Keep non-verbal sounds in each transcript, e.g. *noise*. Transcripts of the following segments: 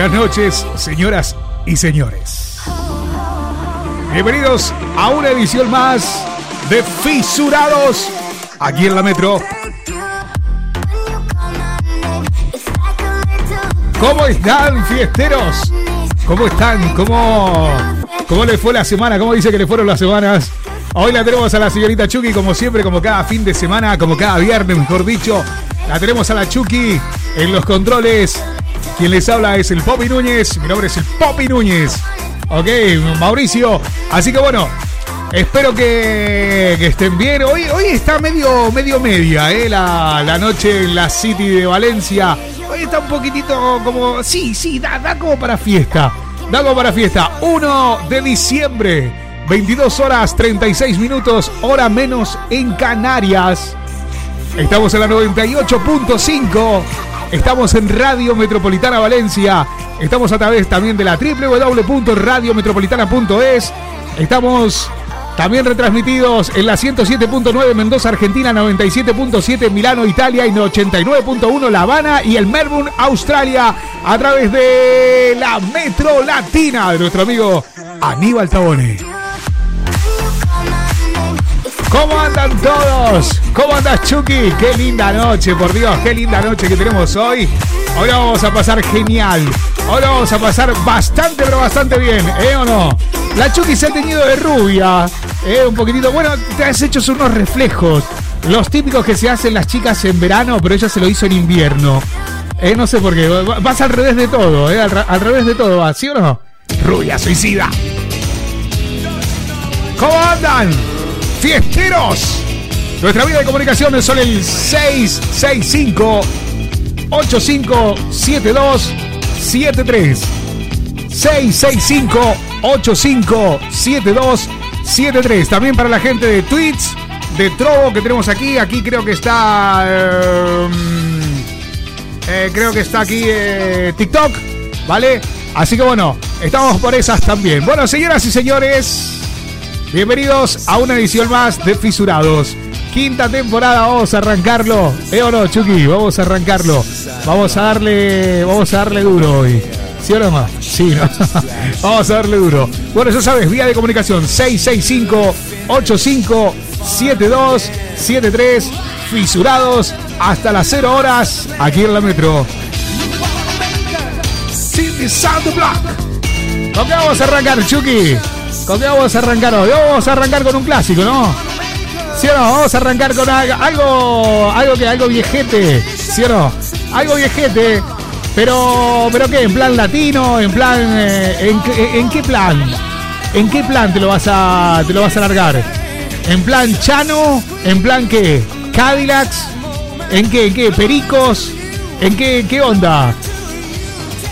Buenas noches, señoras y señores. Bienvenidos a una edición más de Fisurados aquí en la Metro. ¿Cómo están, fiesteros? ¿Cómo están? ¿Cómo, ¿Cómo les fue la semana? ¿Cómo dice que le fueron las semanas? Hoy la tenemos a la señorita Chucky, como siempre, como cada fin de semana, como cada viernes, mejor dicho. La tenemos a la Chucky en los controles. Quien les habla es el Popi Núñez. Mi nombre es el Popi Núñez. Ok, Mauricio. Así que bueno, espero que, estén bien. Hoy, hoy está medio, medio media, ¿eh? La, la noche en la City de Valencia. Hoy está un poquitito como. Sí, sí, da, da como para fiesta. Da como para fiesta. 1 de diciembre. 22 horas 36 minutos, hora menos en Canarias. Estamos en la 98.5. Estamos en Radio Metropolitana Valencia. Estamos a través también de la www.radiometropolitana.es. Estamos también retransmitidos en la 107.9 Mendoza, Argentina, 97.7 Milano, Italia y 89.1 La Habana y el Melbourne, Australia, a través de la Metro Latina de nuestro amigo Aníbal Tabone. ¿Cómo andan todos? ¿Cómo andas, Chucky? Qué linda noche, por Dios, qué linda noche que tenemos hoy. La vamos a pasar genial. La vamos a pasar bastante, pero bastante bien, ¿eh o no? La Chucky se ha teñido de rubia, ¿eh? Un poquitito. Bueno, te has hecho unos reflejos. Los típicos que se hacen las chicas en verano, pero ella se lo hizo en invierno. Eh, no sé por qué. Vas al revés de todo, ¿eh? Al, revés de todo ¿sí o no? Rubia suicida. ¿Cómo andan? Fiesteros. Nuestra vía de comunicación son el 665 8572 73 665 8572 73 También para la gente de Twitch, de Trovo que tenemos aquí. Aquí creo que está. Eh, eh, creo que está aquí eh, TikTok, ¿vale? Así que bueno, estamos por esas también. Bueno, señoras y señores. Bienvenidos a una edición más de Fisurados. Quinta temporada, vamos a arrancarlo. ¿Eh o no, Chucky? Vamos a arrancarlo. Vamos a darle, vamos a darle duro hoy. ¿Sí o no más? Sí, ¿no? *laughs* vamos a darle duro. Bueno, ya sabes, vía de comunicación 665-8572-73. Fisurados hasta las 0 horas aquí en la metro. City Sound Block. ¿Con qué vamos a arrancar, Chucky? ¿Con qué vamos a arrancar hoy? Vamos a arrancar con un clásico, ¿no? ¿Sí o no? Vamos a arrancar con algo, algo que, algo viejete, ¿sí o no? Algo viejete, pero, pero qué, en plan latino, en plan, eh, en, en, qué plan? ¿En qué plan te lo vas a, te lo vas a largar? ¿En plan chano? ¿En plan qué? Cadillacs? ¿En qué? ¿En qué? ¿Pericos? ¿En qué, qué onda?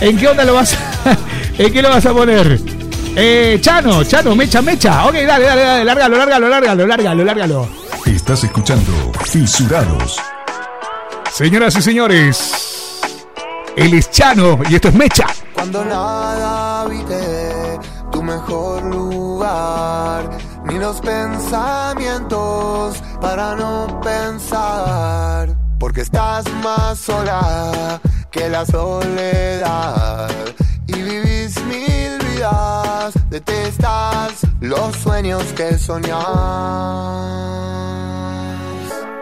¿En qué onda lo vas a, *laughs* ¿En qué lo vas a poner? Eh, Chano, Chano, mecha, mecha. Ok, dale, dale, dale, lárgalo, lárgalo, lárgalo, lárgalo, lárgalo. Estás escuchando Fisurados. Señoras y señores, él es Chano y esto es Mecha. Cuando nada habité tu mejor lugar, ni los pensamientos para no pensar, porque estás más sola que la soledad y vivís mil detestas los sueños que soñás.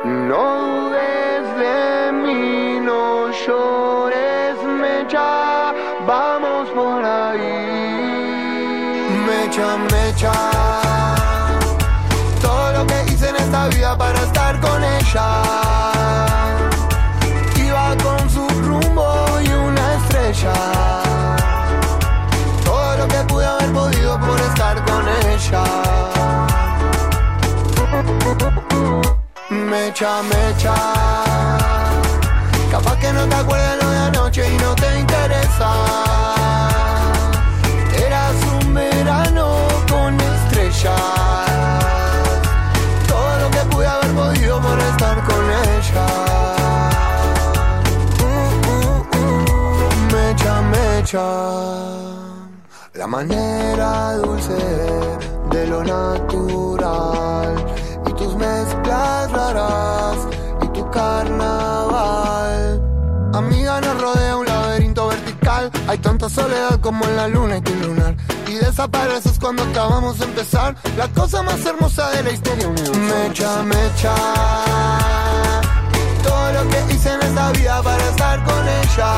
No dudes de mí, no llores, mecha, vamos por ahí. Mecha, mecha, todo lo que hice en esta vida para estar con ella. Mecha, mecha. Capaz que no te acuerdas lo de anoche y no te interesa. Eras un verano con estrellas. Todo lo que pude haber podido por estar con ella. Uh, uh, uh, mecha, mecha. La manera dulce de lo natural y tus mezclas raras y tu carnaval. Amiga, nos rodea un laberinto vertical. Hay tanta soledad como en la luna y tu lunar. Y desapareces cuando acabamos de empezar. La cosa más hermosa de la historia universal. Mecha, mecha. Todo lo que hice en esta vida para estar con ella.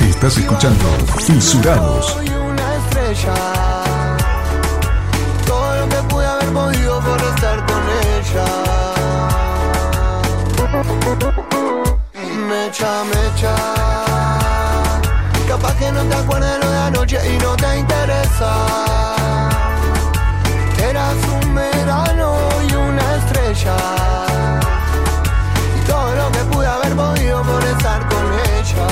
Estás escuchando Fisurados. Soy una estrella. Por estar con ella. Mecha, mecha. Capaz que no te acuerdas lo de anoche y no te interesa. Eras un verano y una estrella. Y todo lo que pude haber podido por estar con ella.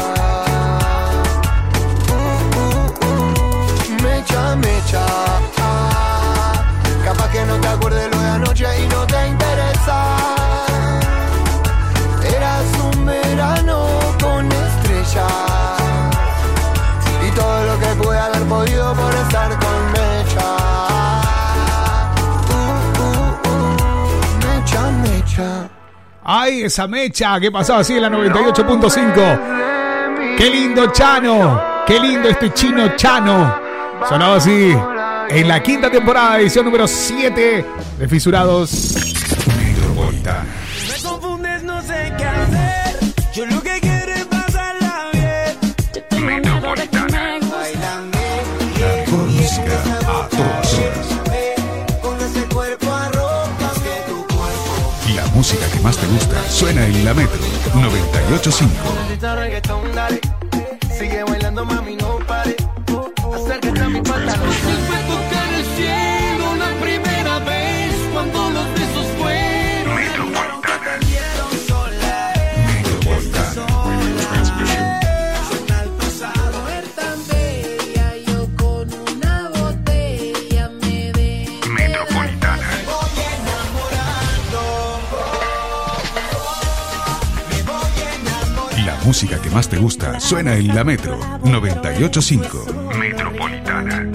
Uh, uh, uh, mecha, mecha. No te acuerdes lo de anoche y no te interesa. Eras un verano con estrellas. Y todo lo que pude haber podido por estar con Mecha. Uh, uh, uh, mecha, mecha. Ay, esa mecha que pasaba así en la 98.5. Qué lindo Chano. Qué lindo este chino Chano. Sonaba así en la quinta temporada, edición número 7 de Fisurados. Metropolitana. Me confundes, no sé qué hacer. Yo lo que quiero es pasarla bien. Metropolitana. La música a todas horas. Con ese cuerpo arrópame tu cuerpo. La música que más te gusta suena en la Metro 985. Necesito reggaetón, dale. Sigue bailando, mami, no pare. Acércate a mi música que más te gusta suena en la Metro 985. Metropolitana.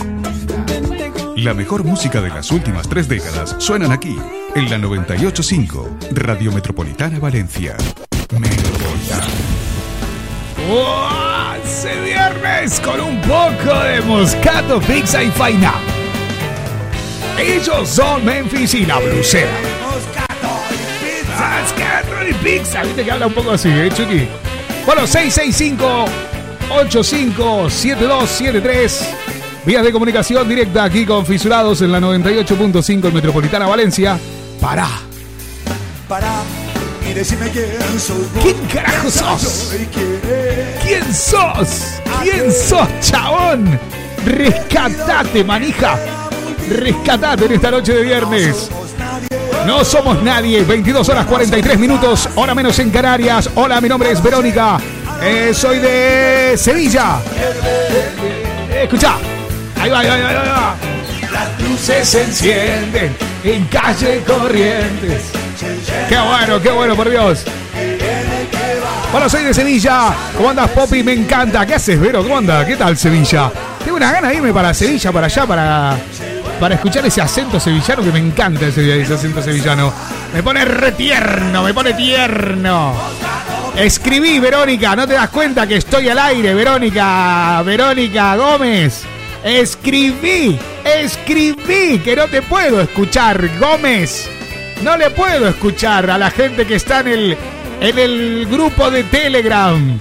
La mejor música de las últimas tres décadas suenan aquí, en la 985, Radio Metropolitana Valencia. Metropolitana. ¡Oh! ¡Se viernes con un poco de moscato, pizza y faina! Ellos son Memphis y la blusera. Moscato y pizza. Viste que habla un poco así, ¿eh, Chucky? Bueno, 665-857273. Vías de comunicación directa aquí con Fisurados en la 98.5 en Metropolitana Valencia. Pará. Pará y decime quién soy. ¿Quién carajo sos? ¿Quién sos? ¿Quién sos, chabón? Rescatate, manija. Rescatate en esta noche de viernes. No somos nadie. 22 horas 43 minutos, hora menos en Canarias. Hola, mi nombre es Verónica. Eh, soy de Sevilla. Escucha. Ahí va, ahí va, ahí va, ahí va. Las luces se encienden en calle Corrientes. Qué bueno, qué bueno, por Dios. Bueno, soy de Sevilla. ¿Cómo andas, Poppy? Me encanta. ¿Qué haces, Vero? ¿Cómo andas? ¿Qué tal, Sevilla? Tengo una gana de irme para Sevilla, para allá, para, para escuchar ese acento sevillano que me encanta ese, ese acento sevillano. Me pone retierno, me pone tierno. Escribí, Verónica. ¿No te das cuenta que estoy al aire, Verónica? Verónica Gómez. Escribí, escribí que no te puedo escuchar, Gómez. No le puedo escuchar a la gente que está en el, en el grupo de Telegram.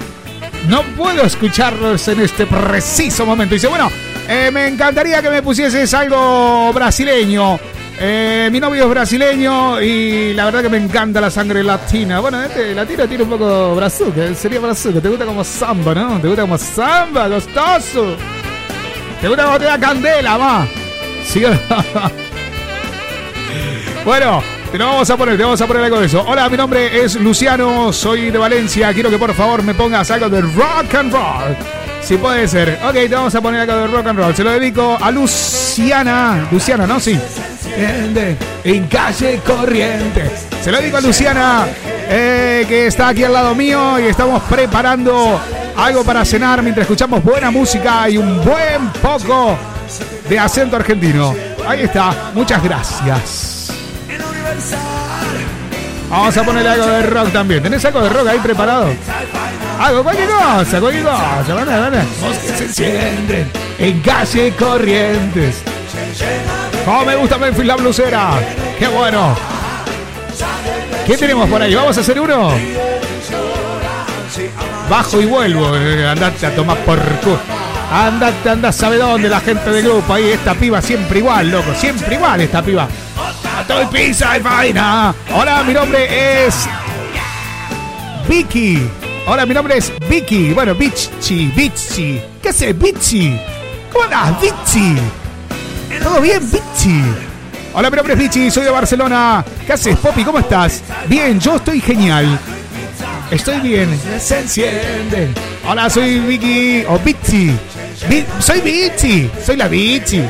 No puedo escucharlos en este preciso momento. Dice, bueno, eh, me encantaría que me pusieses algo brasileño. Eh, mi novio es brasileño y la verdad que me encanta la sangre latina. Bueno, este latino tiene un poco brazuca, sería brazuca. Te gusta como samba, ¿no? Te gusta como samba, gostoso. Te gusta como te da candela, ma. ¿Sí? *laughs* Bueno, te lo vamos a poner, te vamos a poner algo de eso. Hola, mi nombre es Luciano, soy de Valencia. Quiero que por favor me pongas algo de rock and roll. Si puede ser. Ok, te vamos a poner algo de rock and roll. Se lo dedico a Luciana. Luciana, ¿no? Sí. En calle corriente. Se lo dedico a Luciana, eh, que está aquí al lado mío y estamos preparando algo para cenar mientras escuchamos buena música y un buen poco de acento argentino. Ahí está. Muchas gracias. Vamos a ponerle algo de rock también. ¿Tenés algo de rock ahí preparado? Hago cualquier cosa, cualquier cosa. Van, van. Moscas se encienden en calle Corrientes. Oh, me gusta Memphis la blusera. Qué bueno. ¿Qué tenemos por ahí? ¿Vamos a hacer uno? Bajo y vuelvo. Andate a tomar por culo. Andate, anda, sabe dónde la gente del grupo. Ahí, esta piba siempre igual, loco. Siempre igual esta piba. A el pizza y vaina. Hola, mi nombre es Vicky. Hola, mi nombre es Vicky. Bueno, Bichi, Bichi. ¿Qué haces, Bichi? ¿Cómo andás, Bichi? ¿Todo bien, Bichi? Hola, mi nombre es Bichi, soy de Barcelona. ¿Qué haces, Poppy? ¿Cómo estás? Bien, yo estoy genial. Estoy bien. Se encienden. Hola, soy Vicky o Bichi. Soy Bichi. Soy la Bichi.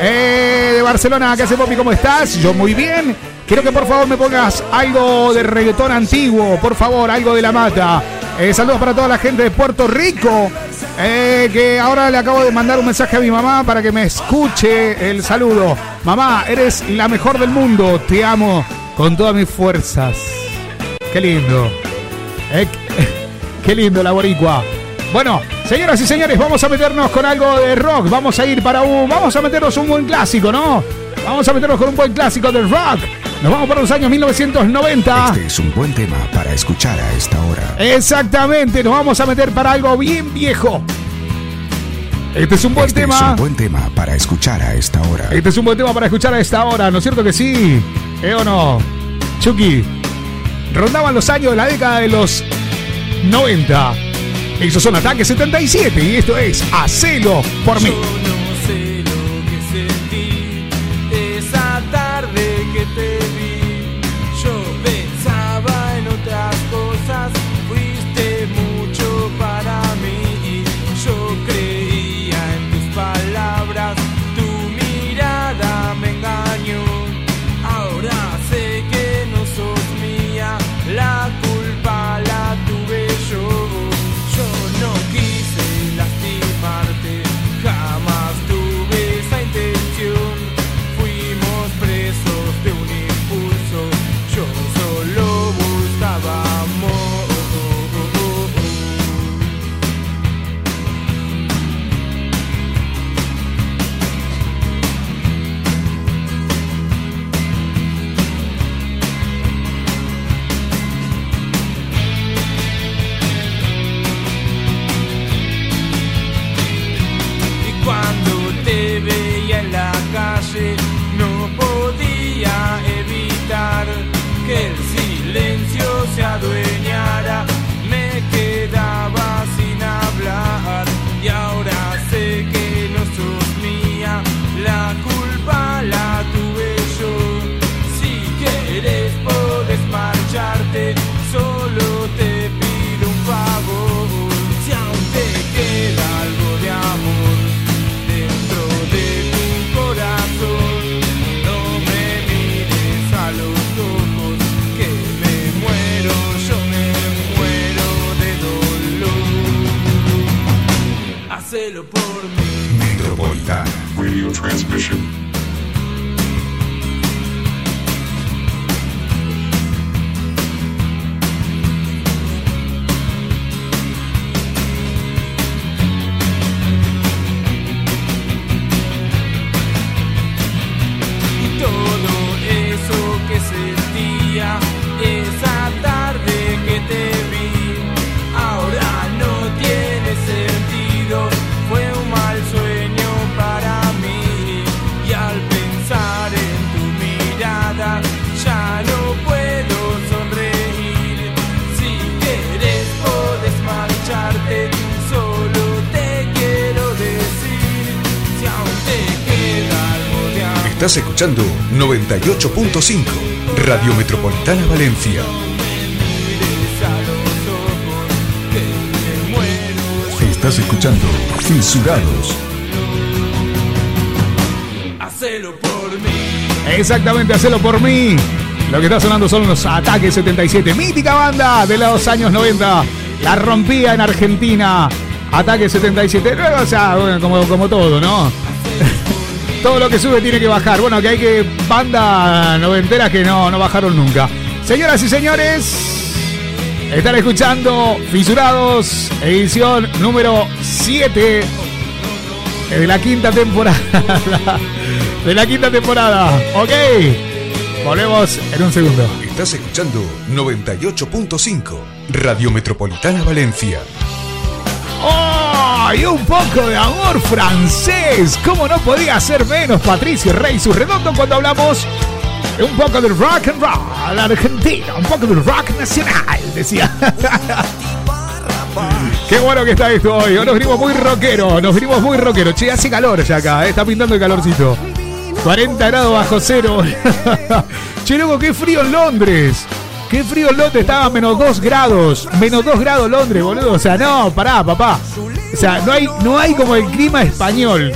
Eh, de Barcelona, ¿qué haces, Poppy? ¿Cómo estás? Yo muy bien. Quiero que por favor me pongas algo de reggaetón antiguo, por favor, algo de la mata. Eh, saludos para toda la gente de Puerto Rico. eh, que ahora le acabo de mandar un mensaje a mi mamá para que me escuche el saludo. Mamá, eres la mejor del mundo. Te amo con todas mis fuerzas. Qué lindo. Eh, *laughs* qué lindo la boricua. Bueno, señoras y señores, vamos a meternos con algo de rock. Vamos a ir para un. Vamos a meternos un buen clásico, ¿no? Vamos a meternos con un buen clásico del rock. Nos vamos para los años 1990. Este es un buen tema para escuchar a esta hora. Exactamente, nos vamos a meter para algo bien viejo. Este es un buen Este es tema. un buen tema para escuchar a esta hora. Este es un buen tema para escuchar a esta hora, ¿no es cierto que sí? ¿Eh o no? Chucky, rondaban los años de la década de los 90. Esos son Ataque 77 y esto es Hacelo por mí. 98.5 Radio Metropolitana Valencia. Estás escuchando Censurados. Hacelo por mí. Exactamente, hacelo por mí. Lo que está sonando son los Ataques 77. Mítica banda de los años 90. La rompía en Argentina. Ataque 77. Luego, o sea, bueno, como, como todo, ¿no? Todo lo que sube tiene que bajar. Bueno, que hay que banda noventeras que no, no bajaron nunca. Señoras y señores, Están escuchando Fisurados, edición número 7 de la quinta temporada. *laughs* De la quinta temporada. Ok. Volvemos en un segundo. Estás escuchando 98.5 Radio Metropolitana Valencia. ¡Oh! Y un poco de amor francés. ¿Cómo no podía ser menos Patricio Rey su redondo cuando hablamos un poco del rock and roll argentino, un poco del rock nacional, decía. *laughs* Qué bueno que está esto hoy. Nos venimos muy rockero, nos venimos muy rockero. Che, hace calor ya acá, eh, está pintando el calorcito. 40 grados bajo cero. *laughs* che, loco, qué frío en Londres. Qué frío en Londres, estaba a menos 2 grados. Menos 2 grados Londres, boludo. O sea, no, pará, papá. Sea, no hay, no hay como el clima español.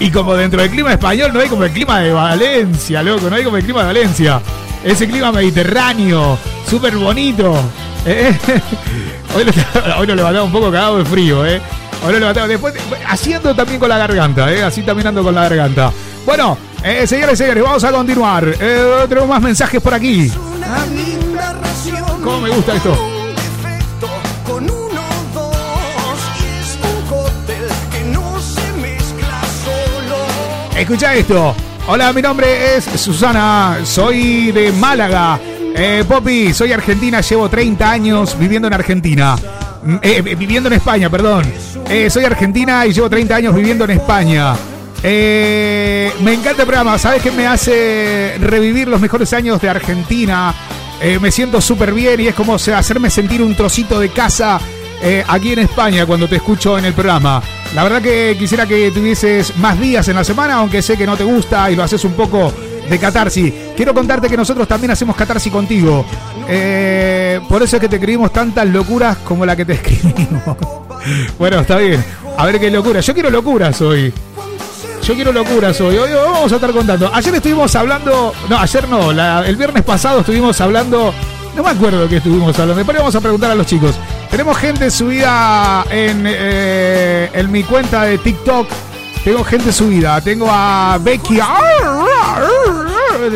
Y como dentro del clima español no hay como el clima de Valencia, loco. No hay como el clima de Valencia. Ese clima mediterráneo, súper bonito. Eh, *laughs* Hoy, lo, hoy levantamos un poco cagado de frío, ¿eh? Hoy nos levantamos después, haciendo también con la garganta, ¿eh? Así también ando con la garganta. Bueno, eh, señores y señores, vamos a continuar. Eh, tenemos más mensajes por aquí. ¿Cómo me gusta esto? Escucha esto. Hola, mi nombre es Susana, soy de Málaga. Eh, Poppy, soy argentina, llevo 30 años viviendo en Argentina. Mm, eh, eh, viviendo en España, perdón. Eh, soy argentina y llevo 30 años viviendo en España. Eh, me encanta el programa, ¿sabes qué me hace revivir los mejores años de Argentina? Me siento súper bien y es como hacerme sentir un trocito de casa eh, aquí en España cuando te escucho en el programa. La verdad que quisiera que tuvieses más días en la semana, aunque sé que no te gusta y lo haces un poco de catarsis. Quiero contarte que nosotros también hacemos catarsis contigo. Eh, por eso es que te escribimos tantas locuras como la que te *laughs* escribimos. bueno, está bien. A ver qué locura. Yo quiero locuras hoy. Yo quiero locuras hoy. Hoy vamos a estar contando. Ayer estuvimos hablando. No, ayer no. el viernes pasado estuvimos hablando. No me acuerdo qué estuvimos hablando. Después le vamos a preguntar a los chicos. Tenemos gente subida en, eh, en mi cuenta de TikTok. Tengo gente subida. Tengo a Becky.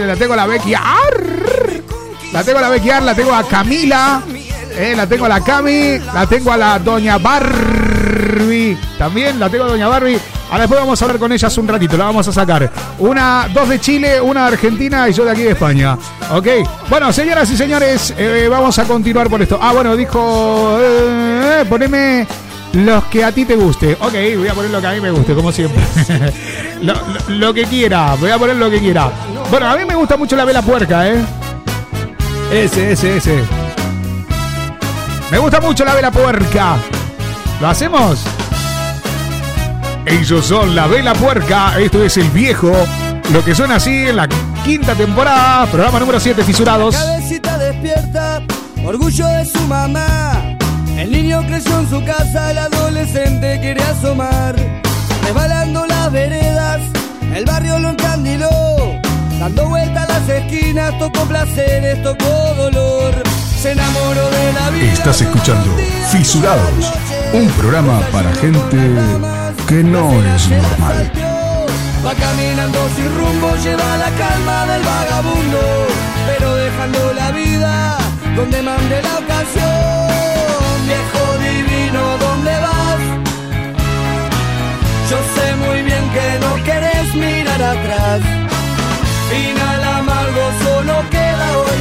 La tengo a la Becky. La tengo a la Becky. La tengo a Camila. eh, la tengo a la Cami. La tengo a la Doña También la tengo Doña Barbie. Ahora después vamos a hablar con ellas un ratito. La vamos a sacar. Una, dos de Chile, una de Argentina y yo de aquí de España. Ok. Bueno, señoras y señores, eh, vamos a continuar por esto. Ah, bueno, dijo. Eh, poneme los que a ti te guste. Ok, voy a poner lo que a mí me guste, como siempre. *laughs* lo que quiera, voy a poner lo que quiera. Bueno, a mí me gusta mucho la vela puerca, ¿eh? Ese, ese, ese. Me gusta mucho la vela puerca. ¿Lo hacemos? Ellos son la vela puerca. Esto es el viejo. Lo que suena así en la quinta temporada, programa número 7, Fisurados. Cabecita despierta, orgullo de su mamá. El niño creció en su casa, el adolescente quiere asomar. Resbalando las veredas, el barrio lo encandiló. Dando vueltas las esquinas, tocó placeres, tocó dolor. Se enamoró de la vida. Estás escuchando Fisurados, un programa para gente que no es normal. Va caminando sin rumbo, lleva la calma del vagabundo, pero dejando la vida donde mande la ocasión. Viejo divino, ¿dónde vas? Yo sé muy bien que no querés mirar atrás. Final amargo, solo queda hoy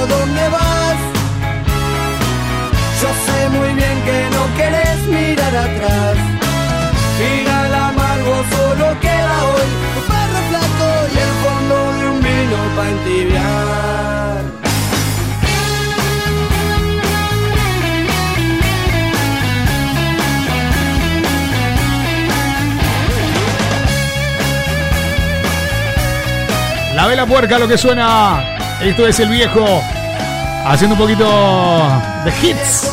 Divino, ¿dónde vas? Yo sé muy bien que no querés mirar atrás. Final amargo solo queda hoy. Tu perro flaco y el fondo de un vino para entibiar. La vela puerca, lo que suena. Esto es el viejo. Haciendo un poquito de hits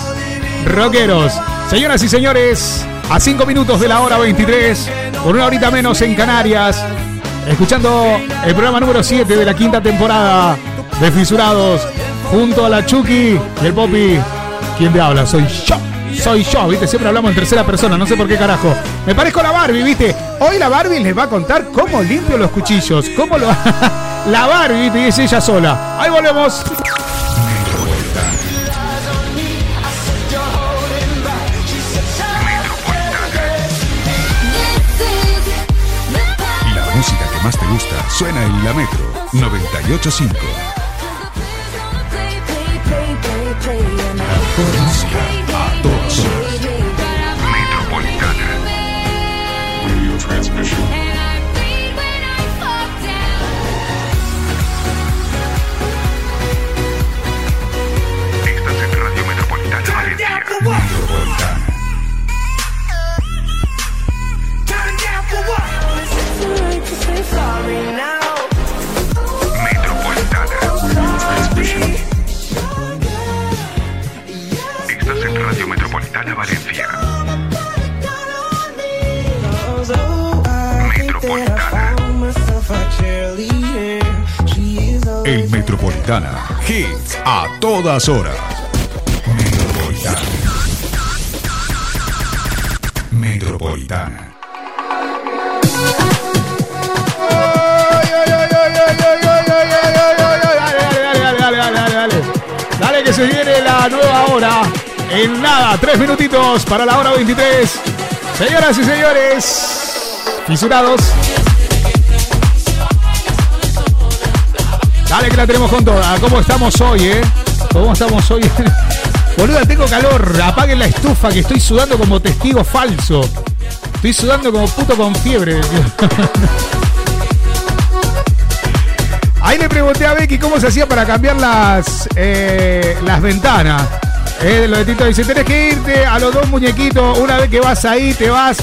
rockeros. Señoras y señores, a 5 minutos de la hora 23, con una horita menos en Canarias, escuchando el programa número 7 de la quinta temporada de Fisurados, junto a la Chucky y el Poppy. ¿Quién te habla? Soy yo. Soy yo, ¿viste? Siempre hablamos en tercera persona, no sé por qué carajo. Me parezco a la Barbie, ¿viste? Hoy la Barbie les va a contar cómo limpio los cuchillos, cómo lo... *laughs* la Barbie. Y es ella sola. Ahí volvemos. La música que más te gusta suena en la Metro 985. Hits a todas horas. Metropolitana. Metropolitana. Dale, que se viene la nueva hora. En nada, tres minutitos para la hora 23. Señoras y señores, fisurados. Dale que la tenemos con toda. ¿Cómo estamos hoy, eh? ¿Cómo estamos hoy? *laughs* Boluda, tengo calor. Apaguen la estufa que estoy sudando como testigo falso. Estoy sudando como puto con fiebre. *laughs* Ahí le pregunté a Becky cómo se hacía para cambiar las, eh, las ventanas. Eh, lo de Tito dice, tenés que irte a los dos muñequitos. Una vez que vas ahí, te vas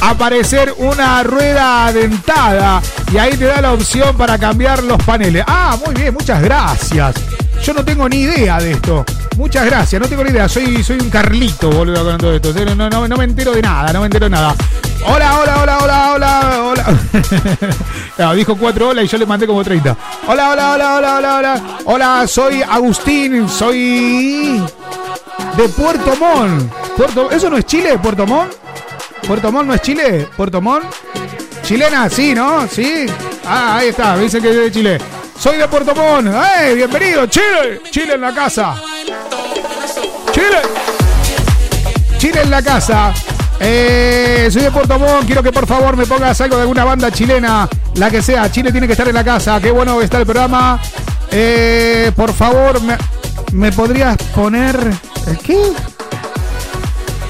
a aparecer una rueda dentada. Y ahí te da la opción para cambiar los paneles. Ah, muy bien, muchas gracias. Yo no tengo ni idea de esto. Muchas gracias, no tengo ni idea. Soy, soy un Carlito, boludo, con todo esto. No, no, no, me entero de nada, no me entero de nada. Hola, hola, hola, hola, hola, hola. *laughs* Dijo cuatro hola y yo le mandé como 30. Hola, hola, hola, hola, hola, hola. Hola, soy Agustín, soy de Puerto Montt. Puerto, ¿Eso no es Chile, Puerto Montt? ¿Puerto Montt no es Chile? ¿Puerto Montt? Chilena, sí, ¿no? Sí. Ah, ahí está, me dicen que es de Chile. Soy de Puerto Montt. ¡Eh! Bienvenido, Chile. Chile en la casa. Chile. Chile en la casa. Eh, soy de Puerto Montt. Quiero que por favor me pongas algo de alguna banda chilena, la que sea. Chile tiene que estar en la casa. Qué bueno está el programa. Eh, por favor, me, me podrías poner. ¿El qué?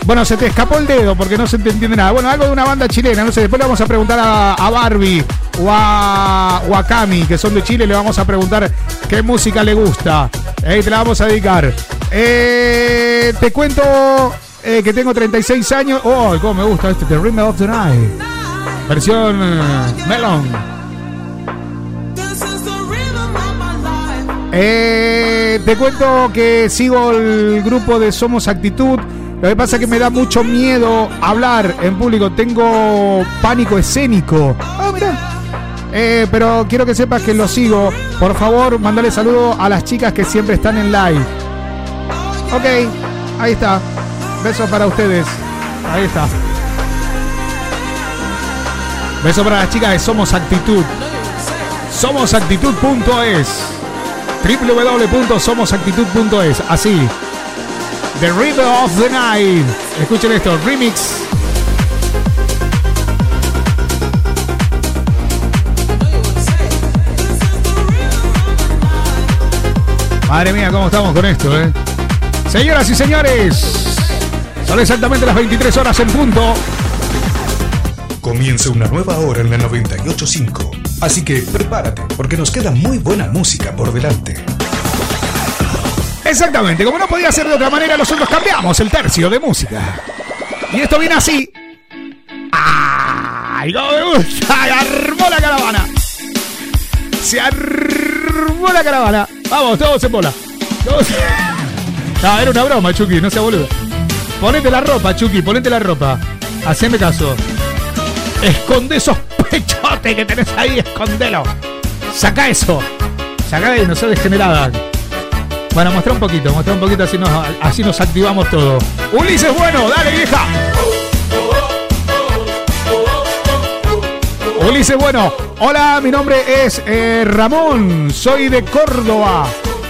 Bueno, se te escapó el dedo porque no se te entiende nada. Bueno, algo de una banda chilena, no sé. Después le vamos a preguntar a, a Barbie o a, Cami, que son de Chile. Le vamos a preguntar qué música le gusta. Eh, te la vamos a dedicar. Eh, te cuento eh, que tengo 36 años. Oh, cómo me gusta este. The Rhythm of the Night. Versión Melon. Eh, te cuento que sigo el grupo de Somos Actitud. Lo que pasa es que me da mucho miedo hablar en público. Tengo pánico escénico. Ah, mira. Eh, pero quiero que sepas que lo sigo. Por favor, mandale saludo a las chicas que siempre están en live. Ok, ahí está. Besos para ustedes. Ahí está. Beso para las chicas de Somos Actitud. Somosactitud.es www.somosactitud.es Así. The River of the Night. Escuchen esto, remix. Madre mía, cómo estamos con esto, eh. Señoras y señores, son exactamente las 23 horas en punto. Comienza una nueva hora en la 985. Así que prepárate, porque nos queda muy buena música por delante. Exactamente, como no podía ser de otra manera, nosotros cambiamos el tercio de música. Y esto viene así. ¡Ay, cómo me gusta! ¡Armó la caravana! Se armó la caravana. Vamos, todos en bola. Todos... No, era una broma, Chucky, no sea boludo. Ponete la ropa, Chucky, ponete la ropa. Haceme caso. Esconde esos pechotes que tenés ahí, escondelo. Saca eso. Saca ahí, no seas degenerada. Bueno, muestra un poquito, muestra un poquito, así nos, así nos activamos todo. Ulises, bueno, dale, vieja. Ulises, bueno. Hola, mi nombre es eh, Ramón, soy de Córdoba.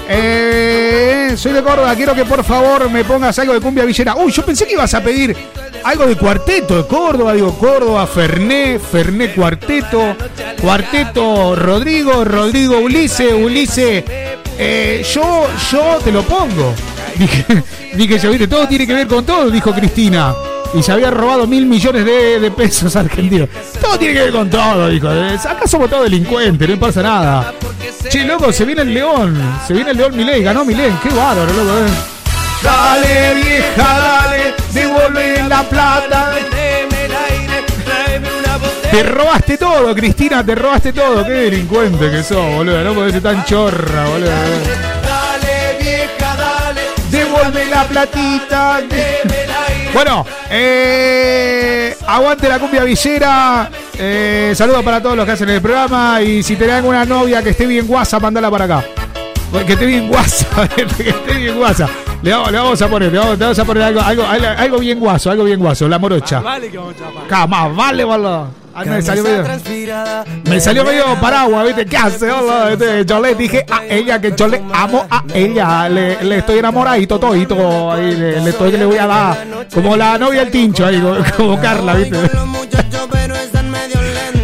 Eh, soy de Córdoba, quiero que por favor me pongas algo de cumbia villera. Uy, yo pensé que ibas a pedir algo de cuarteto de Córdoba, digo Córdoba, Ferné, Ferné cuarteto, cuarteto Rodrigo, Rodrigo Ulises, Ulises. eh, yo, yo te lo pongo. *laughs* Dije, dije yo, viste, todo tiene que ver con todo, dijo Cristina. Y se había robado mil millones de, de pesos argentinos. Todo tiene que ver con todo, dijo. Eh, Acá somos todos delincuentes, no pasa nada. Che, loco, se viene el león. Se viene el león Milei, ganó Milei. Qué bárbaro, loco. eh. Dale, vieja, dale, devuelve la plata. Te robaste todo, Cristina, te robaste todo. Qué delincuente que sos, boludo. No podés ser tan chorra, boludo. Dale, vieja, dale. Devuelve la platita. Bueno, eh, aguante la cumbia villera. Eh, saludos para todos los que hacen el programa. Y si tenés alguna novia que esté bien guasa, mandala para acá. Que esté bien guasa, *laughs* que esté bien guasa. Le vamos, le vamos a poner, le vamos, le vamos a poner algo, algo, algo, bien guaso, algo bien guaso, la morocha. Vale que vamos a chapar. Cama, vale, boludo. Ah, me salió medio, me salió medio paraguas, ¿viste? ¿Qué hace? Este, Yo le dije a ella que yo le amo a ella. Le, le estoy enamoradito, todito. Ahí le, le estoy le voy a dar. Como la novia del tincho, ahí, como, Carla, ¿viste?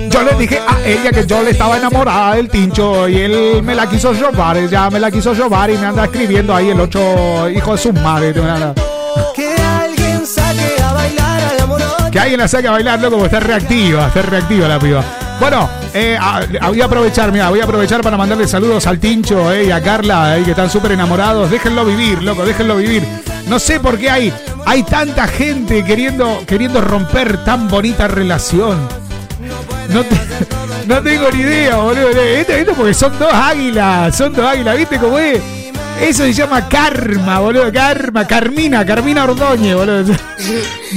Yo le dije a ella que yo le estaba enamorada del tincho y él me la quiso robar, ya me la quiso robar y me anda escribiendo ahí el ocho hijo de su madre. me Que alguien la saque a bailar, loco, porque está reactiva, está reactiva la piba. Bueno, eh, a- a- voy a aprovechar, mira, voy a aprovechar para mandarle saludos al Tincho eh, y a Carla, eh, que están súper enamorados. Déjenlo vivir, loco, déjenlo vivir. No sé por qué hay, hay tanta gente queriendo, queriendo romper tan bonita relación. No *laughs* tengo ni idea, boludo. Esto, esto porque son dos águilas, son dos águilas, ¿viste cómo es? Eso se llama karma, boludo. Karma, Carmina, Carmina Ordóñez, boludo.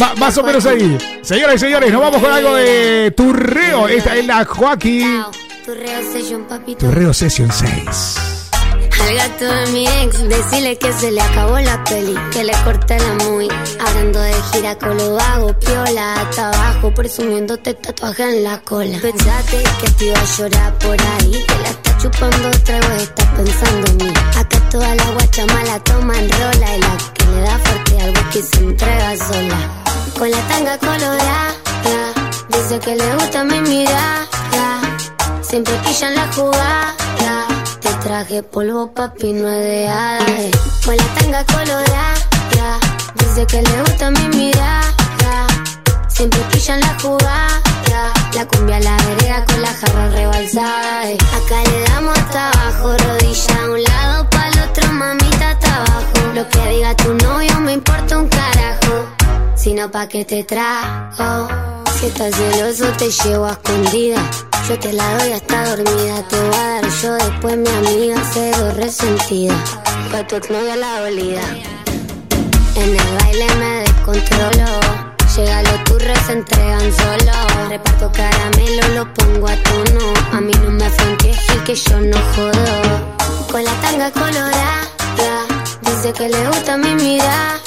Va- más o menos ahí. Señoras y señores, nos vamos con algo de Turreo. Esta es la Joaquín. Turreo Session, papito. Turreo Session 6. Al gato de mi ex, decirle que se le acabó la peli, que le corté la muy. Hablando de gira con lo hago, piola hasta abajo, presumiéndote tatuaje en la cola. Pensate que te iba a llorar por ahí, que la chupando trago estás pensando en mí. Acá toda la guacha mala toma en rola y la que le da fuerte al whisky se entrega sola. Con la tanga colorada, dice que le gusta mi mirada. Siempre pillan la jugada. Te traje polvo, papi, no es de hada. Con la tanga colorada. Dice que le gusta mi mirada. Siempre pillan la jugada. La cumbia la vereda con la jarra rebalsada. eh. Acá le damos hasta abajo. Rodilla a un lado, pa'l otro, mamita hasta abajo. Lo que diga tu novio me importa un carajo. Sino pa' que te trajo. Si estás celoso te llevo a escondida. Yo te la doy hasta dormida. Te voy a dar yo después mi amiga do resentida. Pa' tu exnovia la dolida. En el baile me descontrolo. Llega los turros, se entregan solo. Reparto caramelo, lo pongo a tono. A mí no me Gil, que yo no jodo. Con la tanga colorada. Dice que le gusta mi mirada.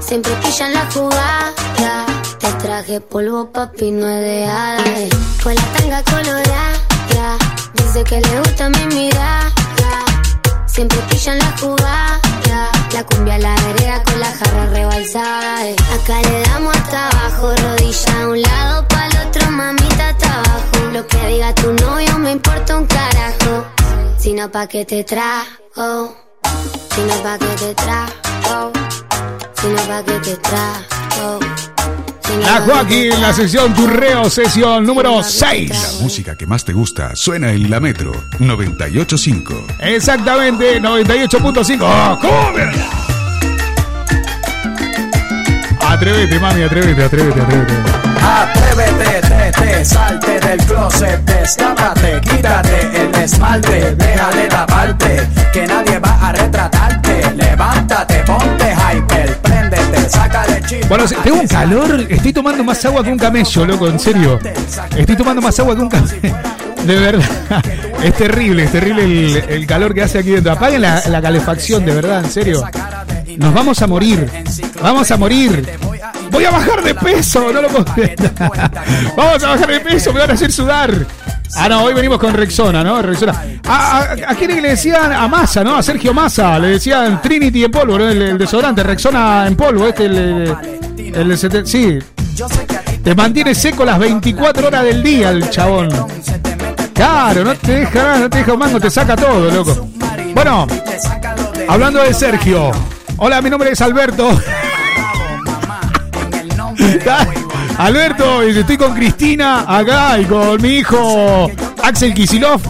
Siempre pillan la jugada. Te traje polvo, papi, no es de hada. eh. Con la tanga colorada. Dice que le gusta mi mirada. Siempre pillan la jugada. La cumbia la vereda con la jarra rebalsada. eh. Acá le damos hasta abajo. Rodilla a un lado, pa'l otro, mamita hasta abajo. Lo que diga tu novio me importa un carajo. Sino pa' que te trajo. Sino pa' que te trajo. oh. Si no pa' que te trajo. La Joaquín la sesión Turreo, sesión número 6. La música que más te gusta suena en la Metro 985. Exactamente, 98.5. ¡Oh, cumbia! Atrévete, mami, atrévete, atrévete, atrévete. Atrévete, te, te, salte del closet, destápate, quítate el esmalte, deja de taparte, que nadie va a retratarte. Levántate, ponte chispa. Bueno, tengo un calor, estoy tomando más agua que un camello, loco, en serio. Estoy tomando más agua que un camello. *laughs* De verdad, es terrible, es terrible el, el calor que hace aquí dentro. Apaguen la, la calefacción, de verdad, en serio. Nos vamos a morir, vamos a morir. Voy a bajar de peso, no lo puedo. *laughs* Vamos a bajar de peso, me van a hacer sudar. Ah, no, hoy venimos con Rexona, ¿no? Rexona. A, a, a quién le decían a Massa, ¿no? A Sergio Massa, le decían Trinity en polvo, ¿no? El, el desodorante, Rexona en polvo, este, el, el, el, sí. Te mantiene seco las 24 horas del día el chabón. Claro, no te deja nada, no te deja un mango, te saca todo, loco. Bueno, hablando de Sergio. Hola, mi nombre es Alberto. *laughs* Alberto, estoy con Cristina acá y con mi hijo Axel Kisilov.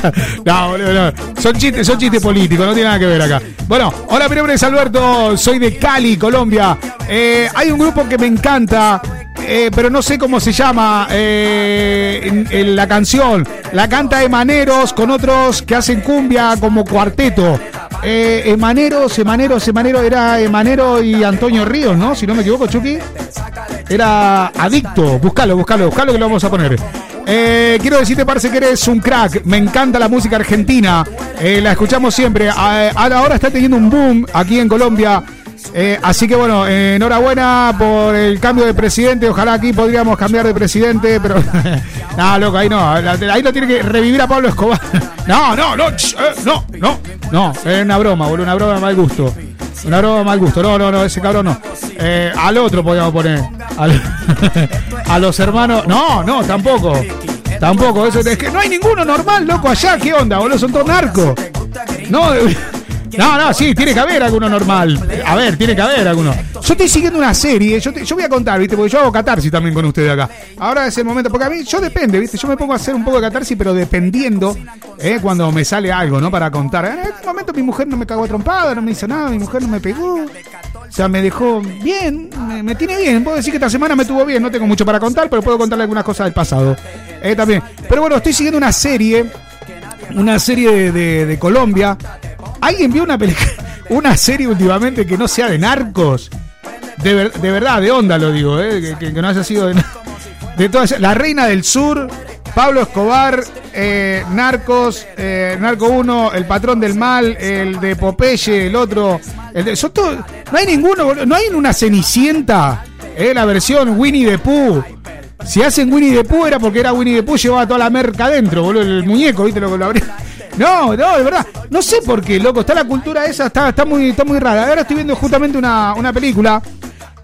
*laughs* no, boludo. Son chistes, son chistes políticos, no tiene nada que ver acá. Bueno, hola, mi nombre es Alberto, soy de Cali, Colombia. Eh, hay un grupo que me encanta, eh, pero no sé cómo se llama eh, la canción. La canta Emaneros con otros que hacen cumbia como cuarteto. Eh, Emaneros, Emaneros, Emaneros, era Emanero y Antonio Ríos, ¿no? Si no me equivoco, Chucky. Era adicto. Búscalo, búscalo, búscalo que lo vamos a poner. Eh, quiero decirte, parece que eres un crack. Me encanta la música argentina. Eh, la escuchamos siempre. Ahora está teniendo un boom aquí en Colombia. Eh, así que bueno, eh, enhorabuena por el cambio de presidente. Ojalá aquí podríamos cambiar de presidente, pero. *laughs* no, loco, ahí no. Ahí lo tiene que revivir a Pablo Escobar. *laughs* no, no, no, no, no, no. Es una broma, boludo, una broma mal gusto. Una broma mal gusto. No, no, no, ese cabrón no. Al otro podríamos poner. *laughs* A los hermanos. No, no, tampoco. Tampoco. Eso, es que no hay ninguno normal, loco, allá. ¿Qué onda, boludo? Son todos narcos. No, *laughs* no, no, sí, tiene que haber alguno normal. A ver, tiene que haber alguno. Yo estoy siguiendo una serie, yo, te- yo voy a contar, ¿viste? Porque yo hago catarsis también con ustedes acá. Ahora es el momento, porque a mí, yo depende, ¿viste? Yo me pongo a hacer un poco de catarsis, pero dependiendo, ¿eh? Cuando me sale algo, ¿no? Para contar. En este momento mi mujer no me cagó trompada, no me hizo nada, mi mujer no me pegó. O sea, me dejó bien, me, tiene bien. Puedo decir que esta semana me tuvo bien, no tengo mucho para contar, pero puedo contarle algunas cosas del pasado. Eh, también. Pero bueno, estoy siguiendo una serie una serie de, de- Colombia. ¿Alguien vio una película, *laughs* una serie últimamente que no sea de narcos? De, ver- de verdad, de onda lo digo, ¿eh? que no haya sido de, de todas. La Reina del Sur, Pablo Escobar, eh, Narcos, eh, Narco 1, El Patrón del Mal, el de Popeye, el otro. No hay ninguno, no hay una Cenicienta, eh, la versión Winnie the Pooh. Si hacen Winnie the Pooh era porque era Winnie the Pooh, llevaba toda la merca adentro, boludo, el muñeco, ¿viste lo que lo abría? No, no, de verdad. No sé por qué, loco. Está la cultura esa, está, está muy, está muy rara. Ahora estoy viendo justamente una, una película.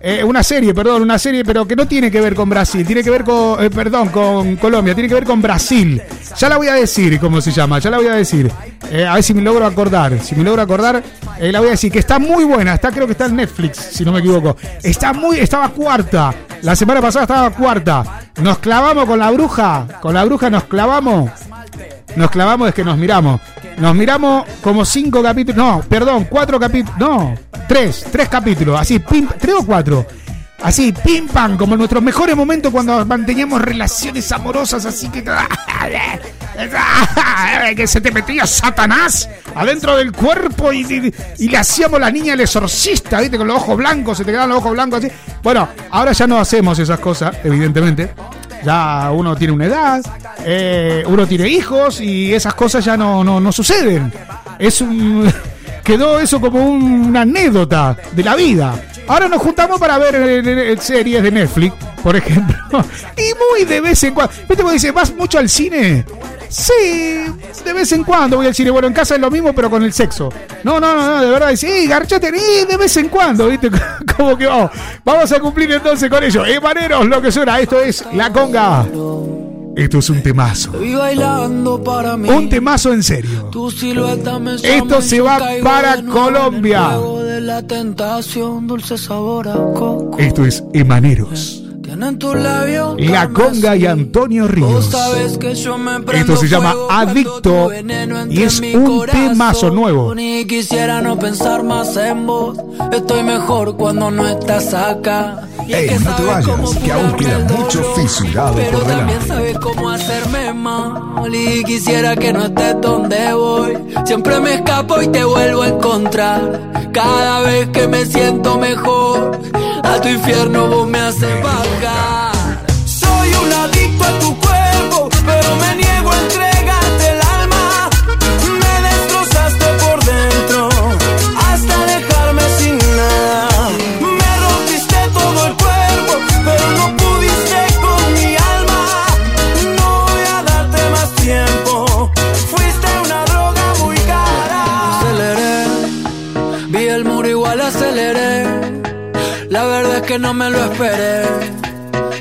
Eh, una serie, perdón, una serie, pero que no tiene que ver con Brasil, tiene que ver con, eh, perdón, con Colombia, tiene que ver con Brasil. Ya la voy a decir cómo se llama, ya la voy a decir. Eh, a ver si me logro acordar, si me logro acordar, la voy a decir, que está muy buena, está creo que está en Netflix, si no me equivoco. Está muy, estaba cuarta, la semana pasada estaba cuarta. Nos clavamos con la bruja, con la bruja nos clavamos. Nos clavamos es que nos miramos. Nos miramos como cinco capítulos. No, perdón, cuatro capítulos. No, tres, tres capítulos. Así, pim, tres o cuatro. Así, pim pam, como en nuestros mejores momentos cuando manteníamos relaciones amorosas, así que. *laughs* que se te metía Satanás adentro del cuerpo y, y- le hacíamos la niña el exorcista, ¿viste? Con los ojos blancos, se te quedaban los ojos blancos así. Bueno, ahora ya no hacemos esas cosas, evidentemente. Ya uno tiene una edad, eh, uno tiene hijos y esas cosas ya no, no, no suceden. Es un. *laughs* Quedó eso como una anécdota de la vida. Ahora nos juntamos para ver eh, eh, series de Netflix, por ejemplo. *laughs* Y muy de vez en cuando. ¿Viste cómo dice? ¿Vas mucho al cine? Sí, de vez en cuando voy al cine. Bueno, en casa es lo mismo, pero con el sexo. No, no, no, no de verdad. Sí, garchate, y de vez en cuando, ¿viste? *laughs* Como que vamos. Vamos a cumplir entonces con ello. Emaneros, lo que suena. Esto es La Conga. Esto es un temazo. Para mí. Un temazo en serio. Esto se va para Colombia. dulce sabor a coco. Esto es Emaneros. La Conga y Antonio Ríos. Esto se llama Adicto y es un temazo nuevo. Ni quisiera no pensar más en vos. Estoy mejor cuando no estás acá. Ey, que no te vayas, que aún queda mucho fisurado Pero por también delante. sabes cómo hacerme mal. Y quisiera que no estés donde voy. Siempre me escapo y te vuelvo a encontrar. Cada vez que me siento mejor. A tu infierno vos me haces bajar. Que no me lo esperé.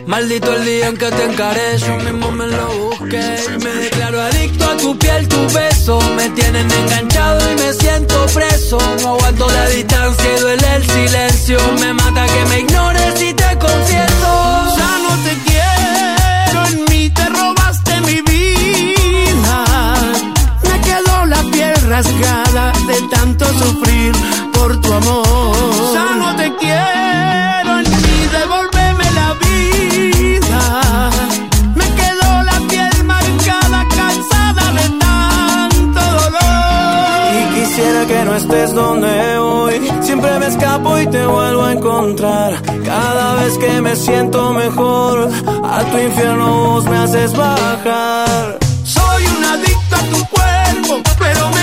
Maldito el día en que te encaré, yo mismo me lo busqué. Y me declaro adicto a tu piel, tu beso. Me tienen enganchado y me siento preso. No aguanto la distancia y duele el silencio. Me mata que me ignores y te confieso. Ya no te quiero, en mí te robaste mi vida. Me quedó la piel rasgada de tanto sufrir por tu amor. Ya no te quiero no estés donde voy. Siempre me escapo y te vuelvo a encontrar. Cada vez que me siento mejor, a tu infierno vos me haces bajar. Soy un adicto a tu cuerpo, pero me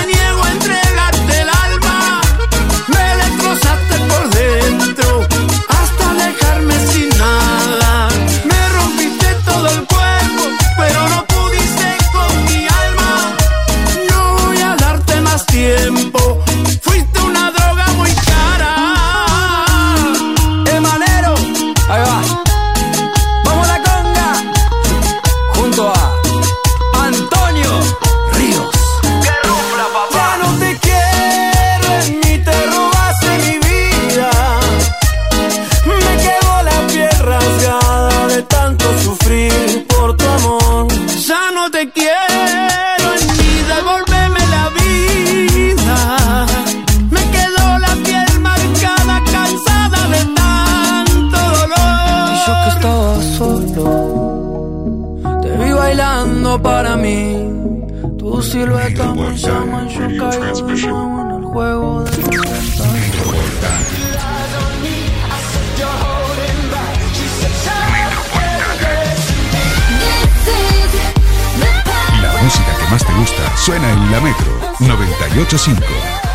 suena en la Metro 985.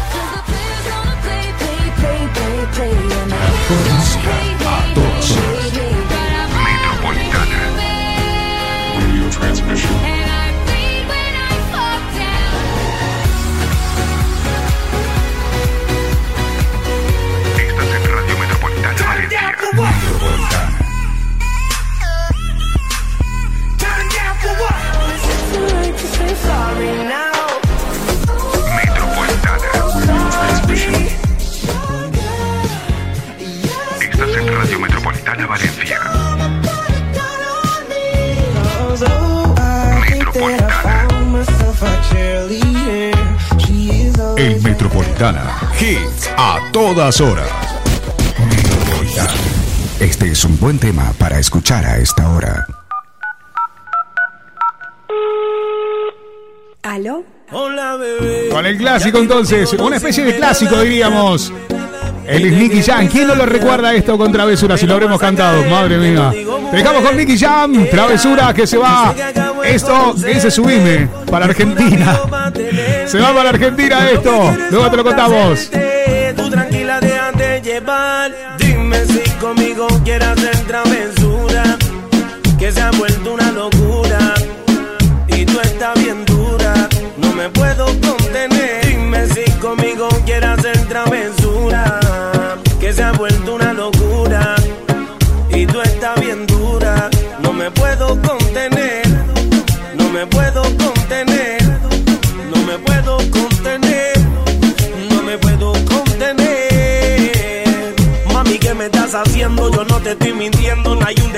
Metropolitana. Hits a todas horas. Metropolitana. Este es un buen tema para escuchar a esta hora. ¿Aló? Hola, bebé. Con el clásico entonces, una especie de clásico diríamos. El es Nicky Jam. ¿Quién no lo recuerda esto con Travesura? Si lo habremos cantado, madre mía. Dejamos con Nicky Jam, Travesura que se va. Esto que dice subime para Argentina. Se va para Argentina esto. Luego te lo contamos. Tú tranquila, déjate llevar. Dime si conmigo quieres hacer travesura. Que se ha vuelto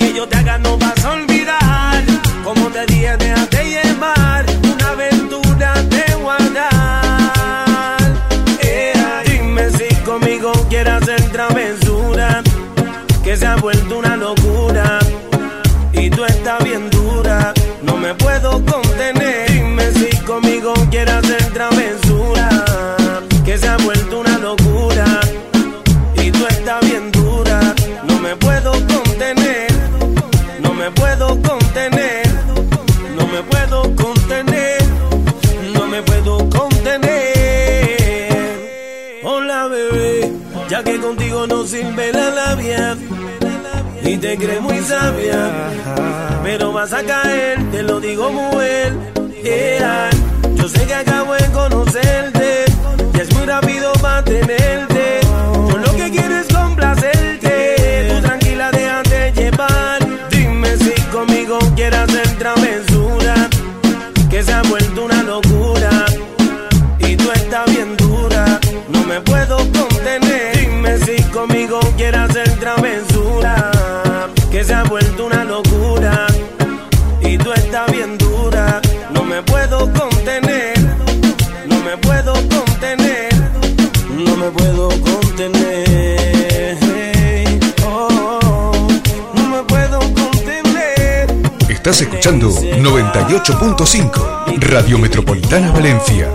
Que yo te haga no vas a olvidar. Como te dije, déjate llevar. Una aventura te guardar. Ea, dime si conmigo quieres hacer travesura. Que se ha vuelto una locura. Te crees muy sabia, pero vas a caer, te lo digo mujer. Yeah. Yo sé que acabo de conocerte, y es muy rápido para Estás escuchando 98.5 Radio Metropolitana Valencia.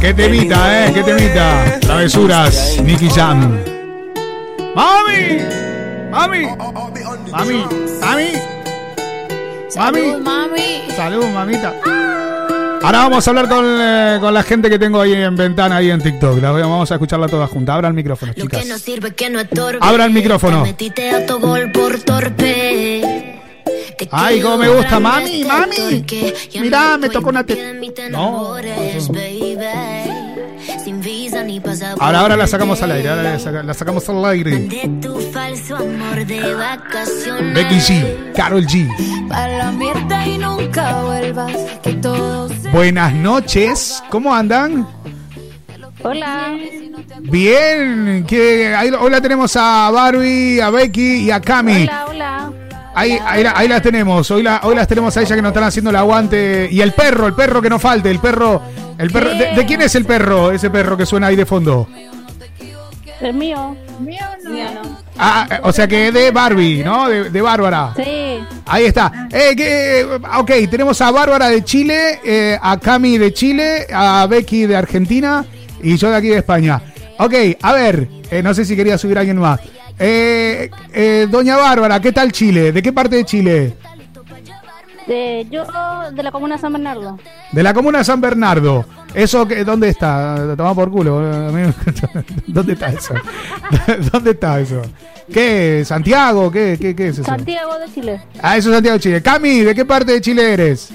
¡Qué temita, eh! ¡Qué temita! Travesuras, Nicky Jam. ¡Mami! ¡Mami! ¡Mami! ¡Mami! ¡Mami! mami. ¡Salud, mamita! Ahora vamos a hablar con, eh, con la gente que tengo ahí en ventana, ahí en TikTok. La vamos a escucharla toda junta. Abra el micrófono, chicas. Abra el micrófono. Ay, cómo me gusta, mami, este mami. no me tocó una No. Ahora, ahora la sacamos al aire. Ahora la, saca- la sacamos al aire. De tu falso amor de vacaciones. Becky G, Carol G. Que Buenas noches. ¿Cómo andan? Hola. Bien. ¿Qué? Ahí, hoy la tenemos a Barbie, a Becky y a Cami. Hola, hola. Ahí, ahí, ahí las tenemos. Hoy, la- hoy las tenemos a ella que nos están haciendo el aguante. Y el perro, el perro que no falte. El perro. El perro ¿de, de quién es el perro? Ese perro que suena ahí de fondo. El mío. Mío no. Mío no. Ah, eh, o sea que de Barbie, ¿no? De, de Bárbara. Sí. Ahí está. Eh, que, eh, ok, tenemos a Bárbara de Chile, eh, a Cami de Chile, a Becky de Argentina y yo de aquí de España. Ok, a ver, eh, no sé si quería subir a alguien más. Eh, eh, Doña Bárbara, ¿qué tal Chile? ¿De qué parte de Chile? De, yo de la comuna San Bernardo. De la comuna de San Bernardo. ¿Eso que, dónde está? Toma por culo. *laughs* ¿Dónde está eso? *laughs* ¿Dónde está eso? ¿Qué? ¿Santiago? ¿Qué, qué, qué es eso? Santiago de Chile. Ah, eso es Santiago de Chile. Cami, ¿de qué parte de Chile eres?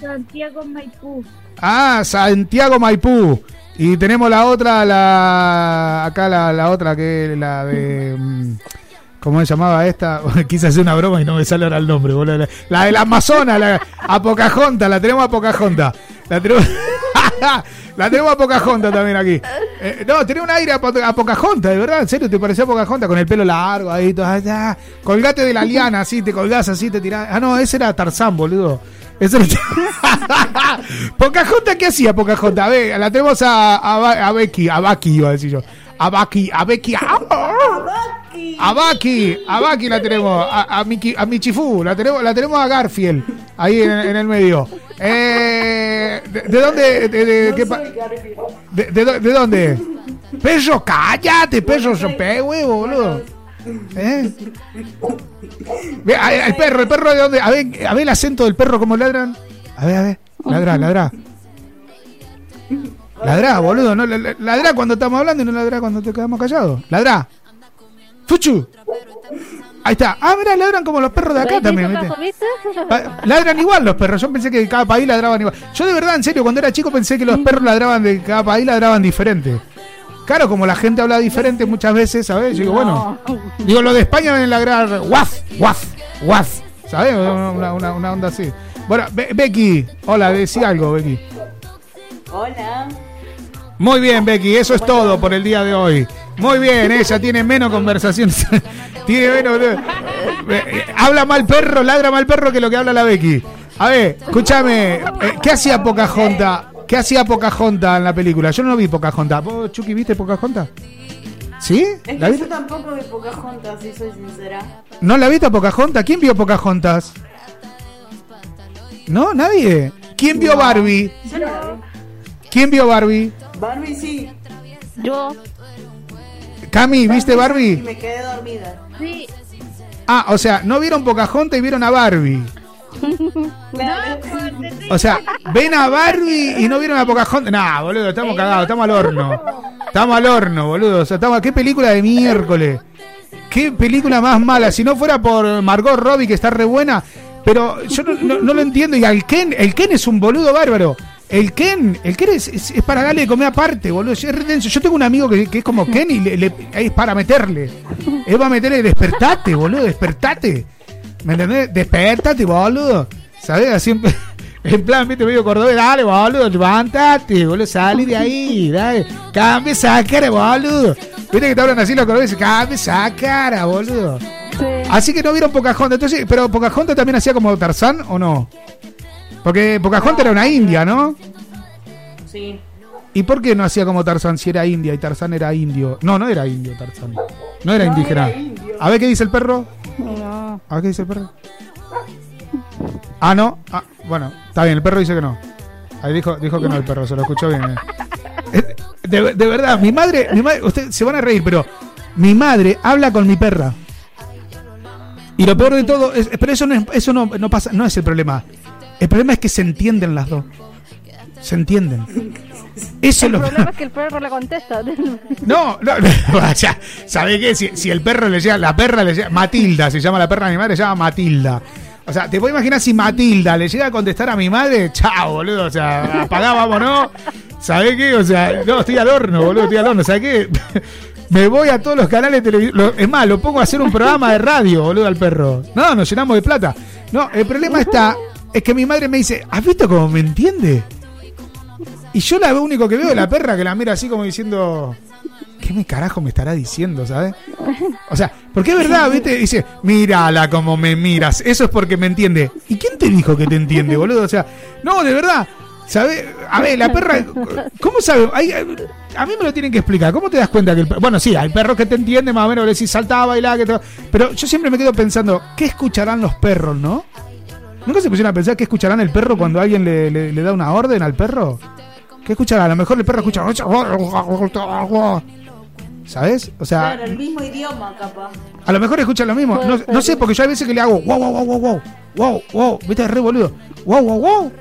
Santiago Maipú. Ah, Santiago Maipú. Y tenemos la otra, la acá la, la otra que la de mm, ¿cómo se llamaba esta? *laughs* Quise hacer una broma y no me sale ahora el nombre, boludo. La, la del Amazonas, la a Pocahontas, la tenemos a Pocahontas. La tenemos *laughs* La tenemos a Pocahontas también aquí. Eh, no, tenía un aire a, a Pocahontas, de verdad, en serio, te parecía a Pocahontas con el pelo largo ahí, todo, ah, ah. colgate de la liana así, te colgás así, te tirás. Ah, no, ese era Tarzán, boludo. Ese era... *laughs* Pocahontas, ¿qué hacía Pocahontas? A ver, la tenemos a, a, Becky, a Baki iba a decir yo. A Baki, a Becky, a, *laughs* a Baki, a Baki la tenemos, a, a, a Michifu, la tenemos, la tenemos a Garfield, ahí en, en el medio. Eh, de, de dónde? De, de- qué de, de dó- de dónde? Perro, cállate, perro, rompe huevo, boludo. ¿Eh? El perro, el perro de dónde? A ver, a ver el acento del perro, cómo ladran. A ver, a ver, ladra, ladra. Ladrá, boludo, no la- la- ladrá cuando estamos hablando y no ladrá cuando te quedamos callados. Ladrá. Fuchu. Ahí está. Ah, mira, ladran como los perros de acá también. Ladran igual los perros. Yo pensé que cada país ladraban igual. Yo de verdad, en serio, cuando era chico pensé que los perros ladraban de cada país ladraban diferente. Claro, como la gente habla diferente muchas veces, ¿sabes? Yo digo, bueno. Digo, los de España deben ladrar guaf, guaf, guaf. ¿Sabes? Una, una- una onda así. Bueno, Be- Becky. Hola, decía algo, Becky. Hola. Muy bien, Becky, eso es todo por el día de hoy. Muy bien, ella tiene menos conversación. *laughs* tiene menos. eh, eh, habla mal perro, ladra mal perro que lo que habla la Becky. A ver, escúchame, eh, ¿qué hacía Pocahontas? ¿Qué hacía Pocahontas en la película? Yo no vi Pocahontas. ¿Vos, Chucky, viste Pocahontas? ¿Sí? Es ¿La que viste? yo tampoco vi Pocahontas, si soy sincera. ¿No la viste a Pocahontas? ¿Quién vio Pocahontas? ¿No? ¿Nadie? ¿Quién vio Barbie? Yo no la vi. ¿Quién vio Barbie? Barbie sí. Yo. Cami, ¿viste Barbie? me quedé dormida. Sí. Ah, o sea, no vieron Pocahontas y vieron a Barbie. Claro. O sea, ven a Barbie y no vieron a Pocahontas. Nah, boludo, estamos cagados, estamos al horno. Estamos al horno, boludo. O sea, estamos... ¿Qué película de miércoles? ¿Qué película más mala? Si no fuera por Margot Robbie, que está re buena. Pero yo no, no- no lo entiendo. Y al Ken, el Ken es un boludo bárbaro. El Ken, el Ken es, es- es para darle de comer aparte, boludo. Es re denso. Yo tengo un amigo que, que es como Ken y le- le- es para meterle. Él va a meterle, despertate, boludo, despertate. ¿Me entendés? Despertate, boludo. ¿Sabes? Así en, *laughs* en plan, viste, medio cordobés, dale, boludo, levántate, boludo, salí de ahí, dale. Cambia esa cara, boludo. Viste que te hablan así los cordobeses, cambia esa cara, boludo. Así que no vieron Pocahontas. Entonces, pero Pocahontas también hacía como Tarzán o no? Porque Pocahontas era una india, ¿no? Sí. ¿Y por qué no hacía como Tarzán si era india y Tarzán era indio? No, no era indio Tarzán. No era No, indígena. era indio. A ver qué dice el perro. No. A qué dice el perro. Ah, no. Ah, bueno, está bien, el perro dice que no. Ahí dijo, dijo que no el perro, se lo escuchó bien. eh. Eh, De, verdad, mi madre, mi madre, ustedes se van a reír, pero mi madre habla con mi perra. Y lo peor de todo es, pero eso no es, eso no pasa, no es el problema. El problema es que se entienden las dos. Se entienden. Eso es El lo problema *laughs* es que el perro le contesta. *laughs* no, no, no, *laughs* ya, ¿sabe qué? Si, si el perro le llega, la perra le llega, Matilda, se llama la perra de mi madre, se llama Matilda. O sea, te puedo imaginar si Matilda le llega a contestar a mi madre, chao, boludo, o sea, apagá, vámonos. ¿Sabés qué? O sea, no, estoy al horno, boludo, estoy al horno, ¿sabés qué? Me voy a todos los canales de televisión. Es más, lo pongo a hacer un programa de radio, boludo, al perro. No, nos llenamos de plata. No, el problema está, es que mi madre me dice, ¿has visto cómo me entiende? Y yo la único que veo es la perra que la mira así como diciendo, ¿qué me carajo me estará diciendo, sabes? O sea, porque es verdad, ¿viste? Dice, mírala como me miras. Eso es porque me entiende. ¿Y quién te dijo que te entiende, boludo? O sea, no, de verdad. ¿Sabes? A ver, la perra. ¿Cómo sabe? A mí me lo tienen que explicar. ¿Cómo te das cuenta que el perro.? Bueno, sí, hay perros que te entienden más o menos, le decís saltaba, bailaba, que te- Pero yo siempre me quedo pensando, ¿qué escucharán los perros, no? ¿Nunca se pusieron a pensar qué escucharán el perro cuando alguien le- le da una orden al perro? ¿Qué escuchará? A lo mejor el perro escucha. ¿Sabes? O sea, Claro, el mismo idioma, capaz. a lo mejor escuchan lo mismo. No, no sé, porque yo hay veces que le hago wow, wow, wow, wow, wow, wow, wow, viste, re boludo. Wow, wow, wow.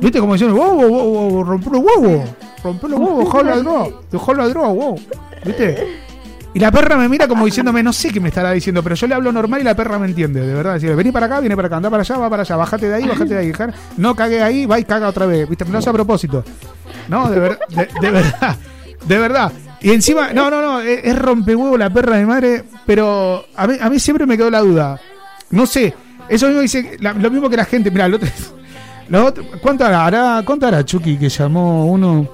Viste como diciendo wow, wow, wow, wow, rompe los huevos. Rompe los huevos, dejó la droga, dejó la droga, wow. ¿Viste? Y la perra me mira como diciéndome, no sé qué me estará diciendo, pero yo le hablo normal y la perra me entiende, de verdad. Decir, vení para acá, viene para acá, anda para allá, va para allá, bájate de ahí, bájate de ahí. dejar- No cague ahí, va y caga otra vez. ¿Viste? Lo hace a propósito. No, de, ver- de, verdad. De verdad. Y encima, no, no, no, es, es rompehuevo la perra de madre, pero a mí, a mí siempre me quedó la duda. No sé, eso mismo dice, la- lo mismo que la gente, mira, lo otro, lo otro- ¿cuánto hará- ¿Cuánto hará Chucky que llamó uno?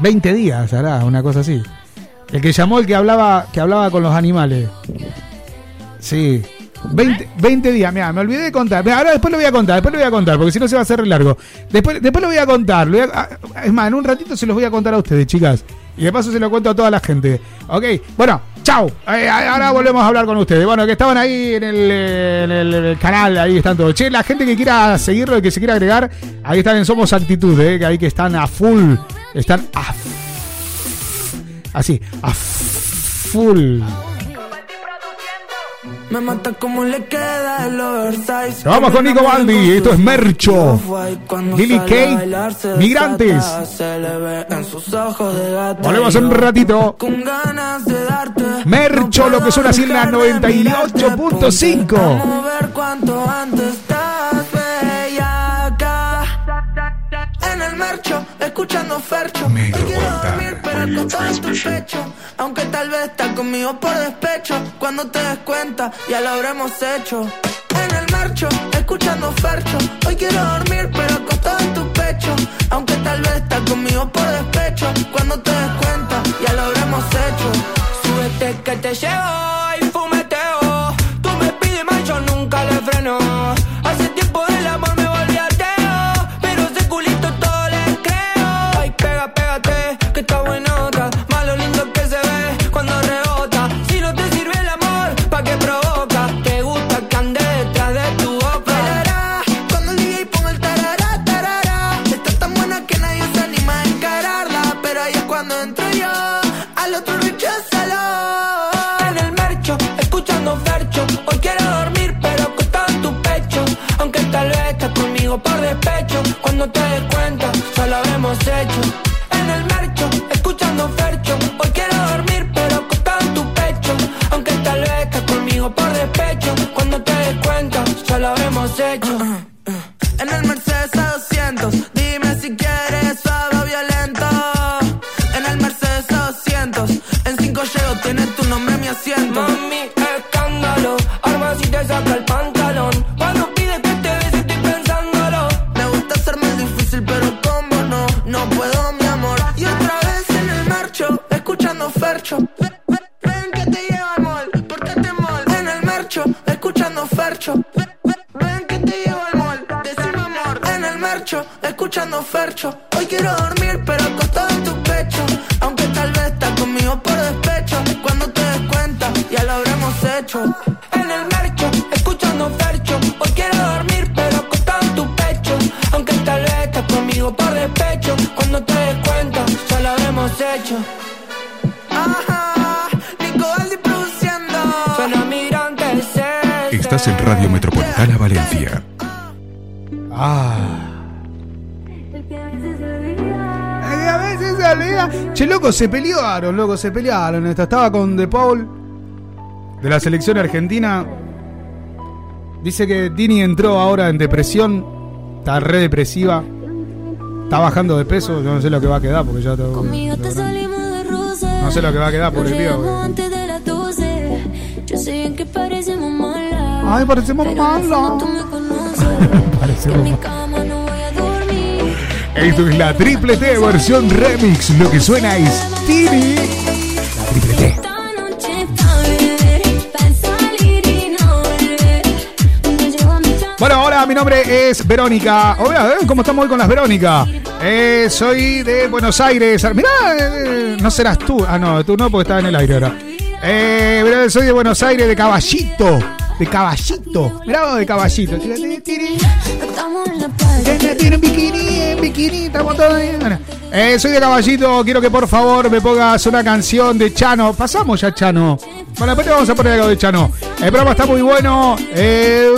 20 días hará, una cosa así. El que llamó el que hablaba, que hablaba con los animales. Sí. 20, 20 días, mira, me olvidé de contar. Ahora después lo voy a contar, después lo voy a contar, porque si no se va a hacer largo. Después, después lo voy a contar. ah, es más, en un ratito se los voy a contar a ustedes, chicas. Y de paso se lo cuento a toda la gente. Ok, bueno, chau. Eh, ahora volvemos a hablar con ustedes. Bueno, que estaban ahí en el, eh, en el- en el canal, ahí están todos. Che, la gente que quiera seguirlo y que se quiera agregar, ahí están en Somos Actitud, eh, que ahí que están a full. Están a Así, a full. Me mata como le queda el oversize. Vamos con Nico Baldi, esto es Mercho. Lily Kate, Migrantes. Volvemos un ratito. Mercho, lo que suena así en la 98.5. escuchando Fercho. Hoy quiero dormir, pero acostado en tu pecho. Aunque tal vez estás conmigo por despecho. Cuando te des cuenta, ya lo habremos hecho. En el mercho, escuchando Fercho. Hoy quiero dormir, pero acostado en tu pecho. Aunque tal vez estás conmigo por despecho. Cuando te des cuenta, ya lo habremos hecho. Súbete que te llevo pelearon, loco, se pelearon. Esta Estaba con De Paul de la selección argentina. Dice que Tini entró ahora en depresión. Está re depresiva. Está bajando de peso. Yo no sé lo que va a quedar porque ya rosa. No sé lo que va a quedar por el Nos tío. llegamos antes de las 12. Yo sé bien que parecemos malas. Ay, parecemos conoces. *laughs* Parecemos dormir. Esto es la triple T versión remix. Lo que suena es La triple T. Bueno, hola, mi nombre es Verónica. Hola, ¿eh? ¿cómo estamos hoy con las Verónica? Eh, soy de Buenos Aires. Mirá, eh, no serás tú. Ah, no, tú no, porque estás en el aire ahora. Eh, soy de Buenos Aires, de Caballito. De Caballito. Mirá de Caballito. en bikini, en bikini, estamos todos bien. Eh, soy de Caballito, quiero que por favor me pongas una canción de Chano. Pasamos ya Chano. Bueno, después te vamos a poner algo de Chano. El programa está muy bueno. Eh,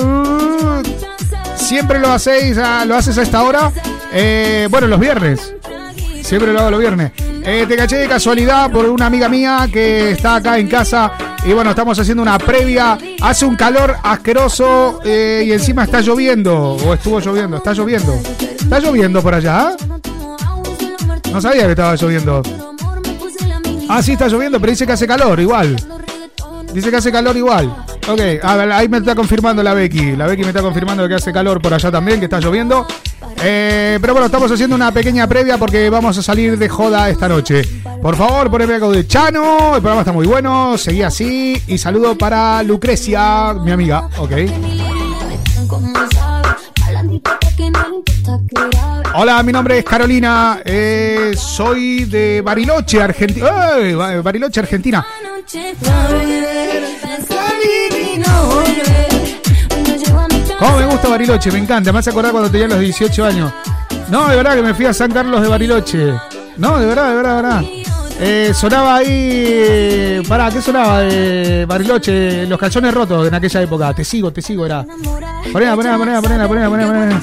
siempre lo hacéis, a- lo haces a esta hora. Eh, bueno, los viernes. Siempre lo hago los viernes. Eh, te caché de casualidad por una amiga mía que está acá en casa. Y bueno, estamos haciendo una previa. Hace un calor asqueroso eh, y encima está lloviendo. O estuvo lloviendo. Está lloviendo. Está lloviendo por allá. No sabía que estaba lloviendo. Ah, sí, está lloviendo, pero dice que hace calor igual. Dice que hace calor igual. Ok, a ver, ahí me está confirmando la Becky. La Becky me está confirmando que hace calor por allá también, que está lloviendo. Eh, pero bueno, estamos haciendo una pequeña previa porque vamos a salir de joda esta noche. Por favor, poneme algo de Chano. El programa está muy bueno. Seguí así. Y saludo para Lucrecia, mi amiga. Ok. Hola, mi nombre es Carolina. eh, soy de Bariloche, Argentina. Bariloche, Argentina. ¿Cómo me gusta Bariloche? Me encanta. Me hace acordar cuando tenía los 18 años. No, de verdad que me fui a San Carlos de Bariloche. No, de verdad, de verdad, de verdad. Eh, sonaba ahí. eh, Pará, ¿qué sonaba de Bariloche? Los calzones rotos en aquella época. Te sigo, te sigo, era. Ponela, ponela, ponela, ponela, ponela, ponela.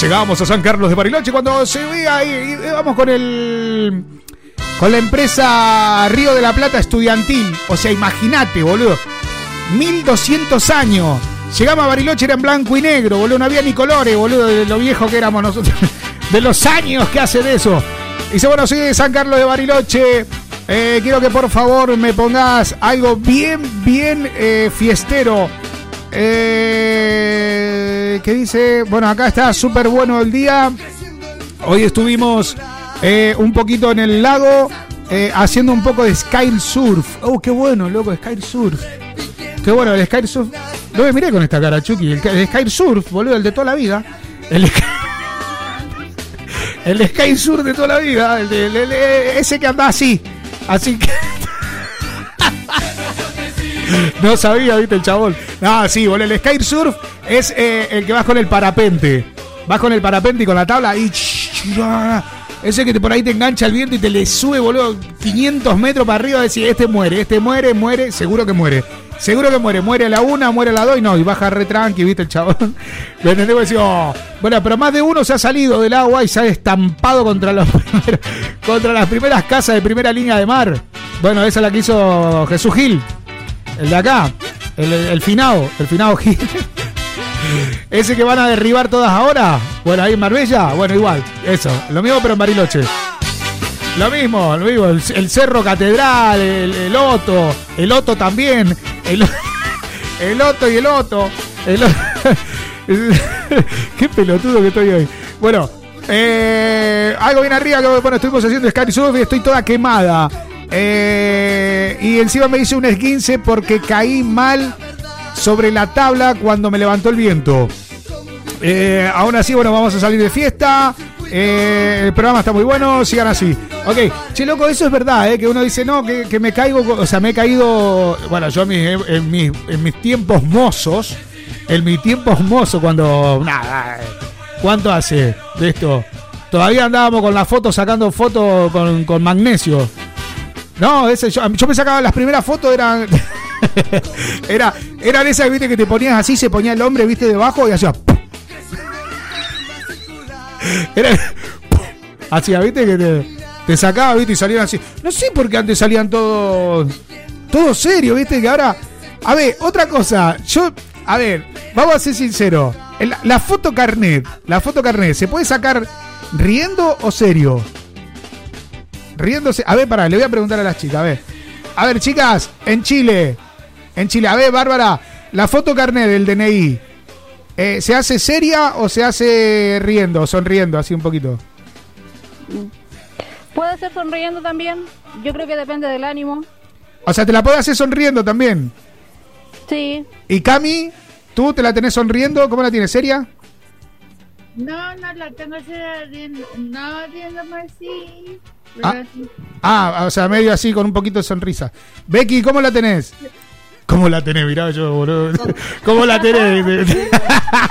Llegábamos a San Carlos de Bariloche cuando se veía ahí. y Vamos con el. con la empresa Río de la Plata Estudiantil. O sea, imagínate, boludo. 1200 años. Llegamos a Bariloche, era en blanco y negro, boludo. No había ni colores, boludo, de lo viejo que éramos nosotros. *laughs* De los años que hace de eso. Dice, bueno, soy San Carlos de Bariloche. Eh, quiero que por favor me pongas algo bien, bien eh, fiestero. Eh, ¿Qué dice? Bueno, acá está súper bueno el día. Hoy estuvimos eh, un poquito en el lago eh, haciendo un poco de sky surf. Oh, qué bueno, loco, sky surf. Qué bueno, el sky surf. No me miré con esta cara, Chucky. El, el sky surf, boludo, el de toda la vida. El, *laughs* el sky surf de toda la vida. Ese que anda así. Así que. *laughs* No sabía, viste el chabón. No, sí, boludo. El sky surf es eh, el que vas con el parapente. Vas con el parapente y con la tabla y. Ese que te, por ahí te engancha el viento y te le sube, boludo, 500 metros para arriba. Decir, este muere, este muere, muere, seguro que muere. Seguro que muere. Muere la una, muere la dos y no. Y baja re tranqui, viste el chabón. *laughs* ¿Me entendés? Vos decís, oh. Bueno, pero más de uno se ha salido del agua y se ha estampado contra, los *laughs* contra las primeras casas de primera línea de mar. Bueno, esa es la que hizo Jesús Gil. El de acá. El, el finado. El finado Gil. *laughs* Ese que van a derribar todas ahora. Bueno, ahí en Marbella. Bueno, igual. Eso. Lo mismo, pero en Bariloche. Lo mismo, lo mismo. El, el Cerro Catedral, el, el Oto. El Oto también. El, *laughs* el Oto y el Oto. El, *laughs* Qué pelotudo que estoy hoy. Bueno, eh, algo bien arriba. Que, bueno, estuvimos haciendo Sky Surf y estoy toda quemada. Eh, y encima me hice un esguince porque caí mal sobre la tabla cuando me levantó el viento. Eh, aún así, bueno, vamos a salir de fiesta. Eh, el programa está muy bueno, sigan así. Ok, che, loco, eso es verdad, ¿eh? que uno dice, no, que, me caigo, o sea, me he caído, bueno, yo en mis, tiempos mozos, en mis tiempos mozos, cuando, eh, ¿cuánto hace de esto? Todavía andábamos con la foto, sacando fotos con magnesio. No, ese, yo, yo me sacaba las primeras fotos, eran... *laughs* Era, eran esas, viste, que te ponías así, se ponía el hombre, viste, debajo y hacía. *laughs* Era. Hacía, viste, que te, sacaba, viste, y salían así. No sé por qué antes salían todos. Todo serio, viste, que ahora. A ver, otra cosa. Yo. A ver, vamos a ser sinceros. La foto carnet, la foto carnet, ¿se puede sacar riendo o serio? Riéndose. A ver, pará, le voy a preguntar a las chicas, a ver. A ver, chicas, en Chile. En Chile, a ver, Bárbara, la foto carnet del DNI. eh, ¿Se hace seria o se hace riendo, sonriendo, así un poquito? Puede ser sonriendo también. Yo creo que depende del ánimo. O sea, te la puedes hacer sonriendo también. Sí. ¿Y Cami? ¿Tú te la tenés sonriendo? ¿Cómo la tienes? ¿Seria? No, no la tengo riendo, no riéndome así. Ah. Ah, o sea, medio así, con un poquito de sonrisa. Becky, ¿cómo la tenés? ¿Cómo la tenés? Mirá yo, boludo. *laughs* ¿Cómo la tenés? *laughs*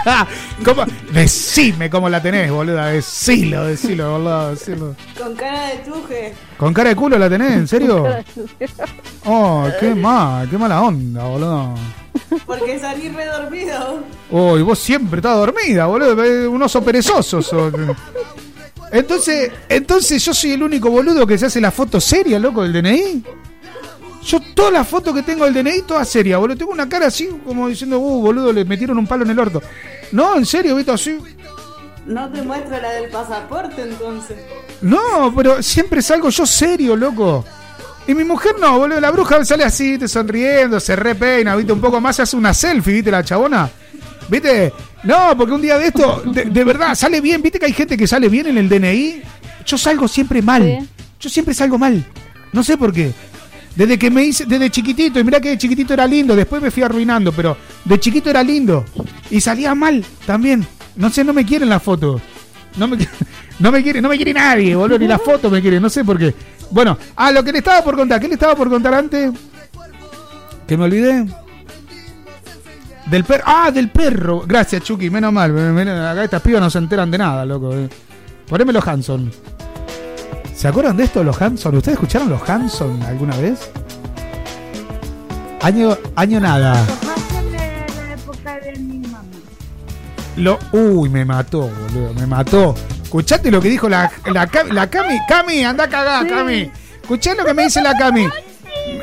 *laughs* ¿Cómo? Decime cómo la tenés, boluda. Decilo, decilo, boludo. Decilo. Con cara de truje. ¿Con cara de culo la tenés? ¿En serio? Oh, qué mal, qué mala onda, boludo. Porque salí redormido. Oh, y vos siempre estás dormida, boludo. eh, Un oso perezoso. sos. Entonces, entonces yo soy el único boludo que se hace la foto seria, loco, del DNI. Yo todas las fotos que tengo del DNI, todas serias, boludo. Tengo una cara así como diciendo, uh, boludo, le metieron un palo en el orto. No, en serio, viste, así. No te muestro la del pasaporte entonces. No, pero siempre salgo yo serio, loco. Y mi mujer no, boludo. La bruja sale así, te sonriendo, se repeina, viste, un poco más, se hace una selfie, viste, la chabona. ¿Viste? No, porque un día de esto, de, de verdad, sale bien. ¿Viste que hay gente que sale bien en el DNI? Yo salgo siempre mal. Yo siempre salgo mal. No sé por qué. Desde que me hice, desde chiquitito, y mirá que de chiquitito era lindo, después me fui arruinando, pero de chiquito era lindo. Y salía mal también. No sé, no me quieren la foto. No me, *laughs* no me quiere, no me quiere nadie, boludo, ni la foto me quiere, no sé por qué. Bueno, ah, lo que le estaba por contar, ¿qué le estaba por contar antes? Que me olvidé. Del perro. Ah, del perro. Gracias, Chucky, menos mal. Acá estas pibas no se enteran de nada, loco. eh. Poneme los Hanson. ¿Se acuerdan de esto, los Hanson? ¿Ustedes escucharon los Hanson alguna vez? Año, año nada. la época de mi mamá. Lo, uy, me mató, boludo, me mató. ¿Escuchaste lo que dijo la, la, Cami- la Cami? Cami, anda a cagar, Cami. Escuchá lo que me dice la Cami.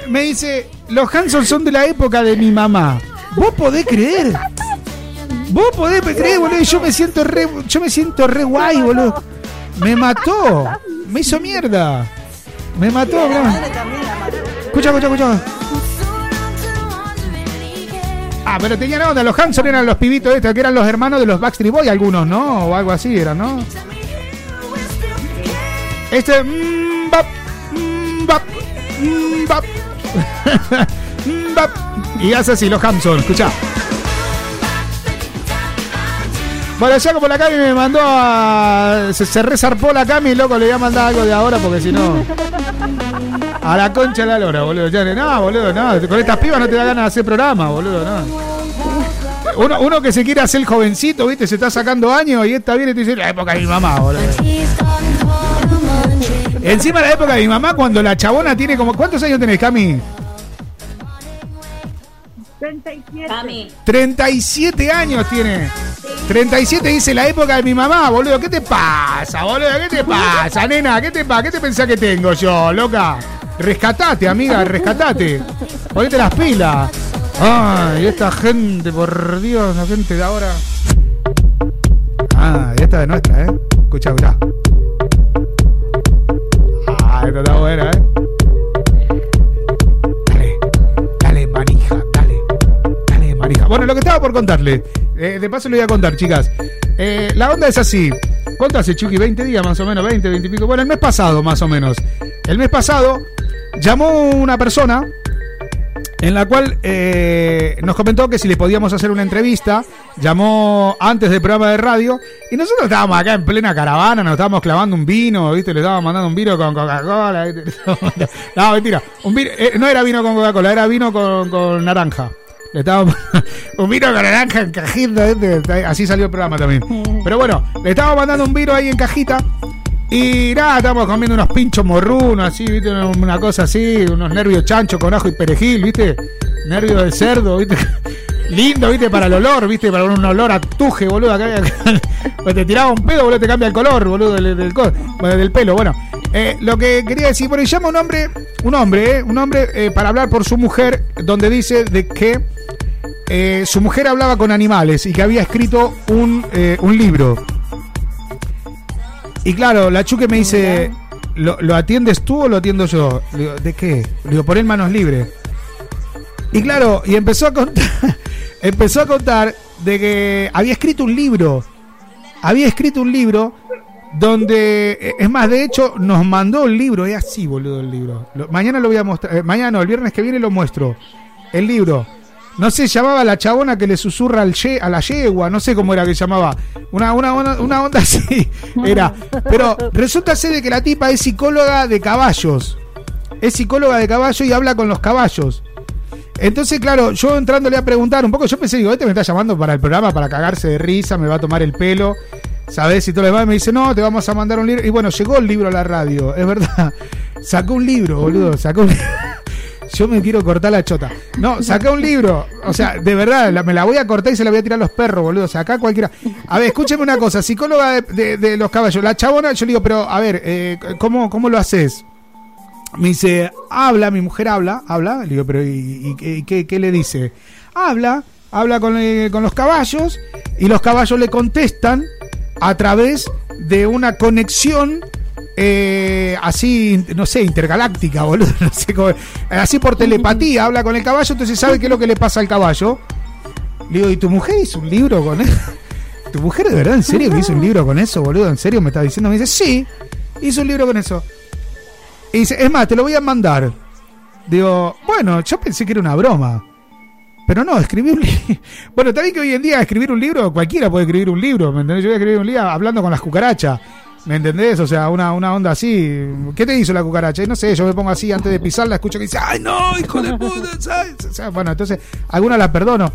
Me dice, los Hanson son de la época de mi mamá. ¿Vos podés creer? ¿Vos podés creer, boludo? Yo me siento re, yo me siento re guay, boludo. Me mató. Me hizo mierda. Me mató. Escucha, escucha, escucha. Ah, pero tenían onda. Los Hanson eran los pibitos estos, que eran los hermanos de los Backstreet Boys, algunos, ¿no? O algo así eran, ¿no? Este. mm, mm, mm. *laughs* Y hace así los Hanson, escucha. Bueno, ya como la Cami me mandó a. Se, se resarpó la Cami, loco, le voy a mandar algo de ahora porque si no. A la concha de la lora, boludo. Ya, no, boludo, no. Con estas pibas no te da ganas de hacer programa, boludo, no. Uno, uno que se quiere hacer jovencito, ¿viste? Se está sacando años y esta viene y te dice la época de mi mamá, boludo. Encima la época de mi mamá, cuando la chabona tiene como. ¿Cuántos años tenés, Cami? 37. Cami. 37 años tiene. 37 dice la época de mi mamá, boludo. ¿Qué te pasa, boludo? ¿Qué te pasa, nena? ¿Qué te pasa? ¿Qué te pensás que tengo yo, loca? Rescatate, amiga, rescatate. Ponete las pilas. Ay, esta gente, por Dios, la gente de ahora. Ah, y esta es nuestra, ¿eh? Escucha, escucha. Ah, esta está buena, ¿eh? Bueno, lo que estaba por contarle. eh, de paso le voy a contar, chicas. Eh, la onda es así. ¿Cuánto hace, Chucky? ¿20 días más o menos? ¿20, 20 y pico? Bueno, el mes pasado, más o menos. El mes pasado llamó una persona en la cual eh, nos comentó que si le podíamos hacer una entrevista, llamó antes del programa de radio y nosotros estábamos acá en plena caravana, nos estábamos clavando un vino, ¿viste? Le estábamos mandando un vino con Coca-Cola. *laughs* No, mentira. Un vino- no era vino con Coca-Cola, era vino con naranja. Le estábamos *laughs* un vino con naranja en cajita, así salió el programa también. Pero bueno, le estábamos mandando un vino ahí en cajita y nada, estábamos comiendo unos pinchos morrunos, así, ¿viste? Una, cosa así, unos nervios chancho con ajo y perejil, ¿viste? Nervios de cerdo, ¿viste? Lindo, ¿viste? Para el olor, ¿viste? Para un olor a tuje, boludo. Acá, acá. *laughs* Pues te tiraba un pedo, boludo, te cambia el color, boludo, del, del, bueno, del pelo. Bueno, eh, lo que quería decir, bueno, y llama un hombre, un hombre, ¿eh? Un hombre eh, para hablar por su mujer, donde dice de que eh, su mujer hablaba con animales y que había escrito un, eh, un libro. Y claro, la Chuque me dice, ¿lo, lo atiendes tú o lo atiendo yo? Le digo, ¿de qué? Le digo, poner manos libres. Y claro, y empezó a contar, *laughs* empezó a contar de que había escrito un libro. Había escrito un libro donde, eh, es más, de hecho, nos mandó el libro. Es así, boludo, el libro. Mañana lo voy a mostrar. eh, mañana, el viernes que viene lo muestro. El libro. No sé, llamaba la chabona que le susurra al ye- a la yegua, no sé cómo era que llamaba. Una, una, una, una onda así *laughs* era. Pero resulta ser de que la tipa es psicóloga de caballos. Es psicóloga de caballos y habla con los caballos. Entonces, claro, yo entrándole a preguntar un poco, yo pensé, digo, este me está llamando para el programa, para cagarse de risa, me va a tomar el pelo, ¿sabes? Y todo lo demás, me dice, no, te vamos a mandar un libro. Y bueno, llegó el libro a la radio, es verdad. *laughs* Sacó un libro, boludo, sacó un libro. *laughs* Yo me quiero cortar la chota. No, saca un libro. O sea, de verdad, me la voy a cortar y se la voy a tirar a los perros, boludo. O cualquiera. A ver, escúcheme una cosa. Psicóloga de, de- de los caballos. La chabona, yo le digo, pero a ver, eh, ¿cómo, ¿cómo lo haces? Me dice, habla, mi mujer habla, habla. Le digo, pero ¿y, qué le dice? Habla, habla con, eh, con los caballos y los caballos le contestan a través de una conexión eh, así, no sé, intergaláctica, *laughs* boludo. No sé cómo- así por telepatía, habla con el caballo, entonces sabe qué es lo que le pasa al caballo. Le digo, ¿y tu mujer hizo un libro con eso? *laughs* ¿Tu mujer de verdad, en serio, que hizo un libro con eso, boludo? ¿En serio me está diciendo? Me dice, sí, hizo un libro con eso. Y dice, es más, te lo voy a mandar. Digo, bueno, yo pensé que era una broma. Pero no, escribí un libro. *laughs* Bueno, bien que hoy en día escribir un libro, cualquiera puede escribir un libro, ¿me entendés? Yo voy a escribir un libro hablando con las cucarachas. ¿Me entendés? O sea, una, una onda así. ¿Qué te hizo la cucaracha? Y no sé, yo me pongo así antes de pisarla, escucho que dice, ¡ay no, hijo de puta! *laughs* O sea, bueno, entonces, algunas las perdono.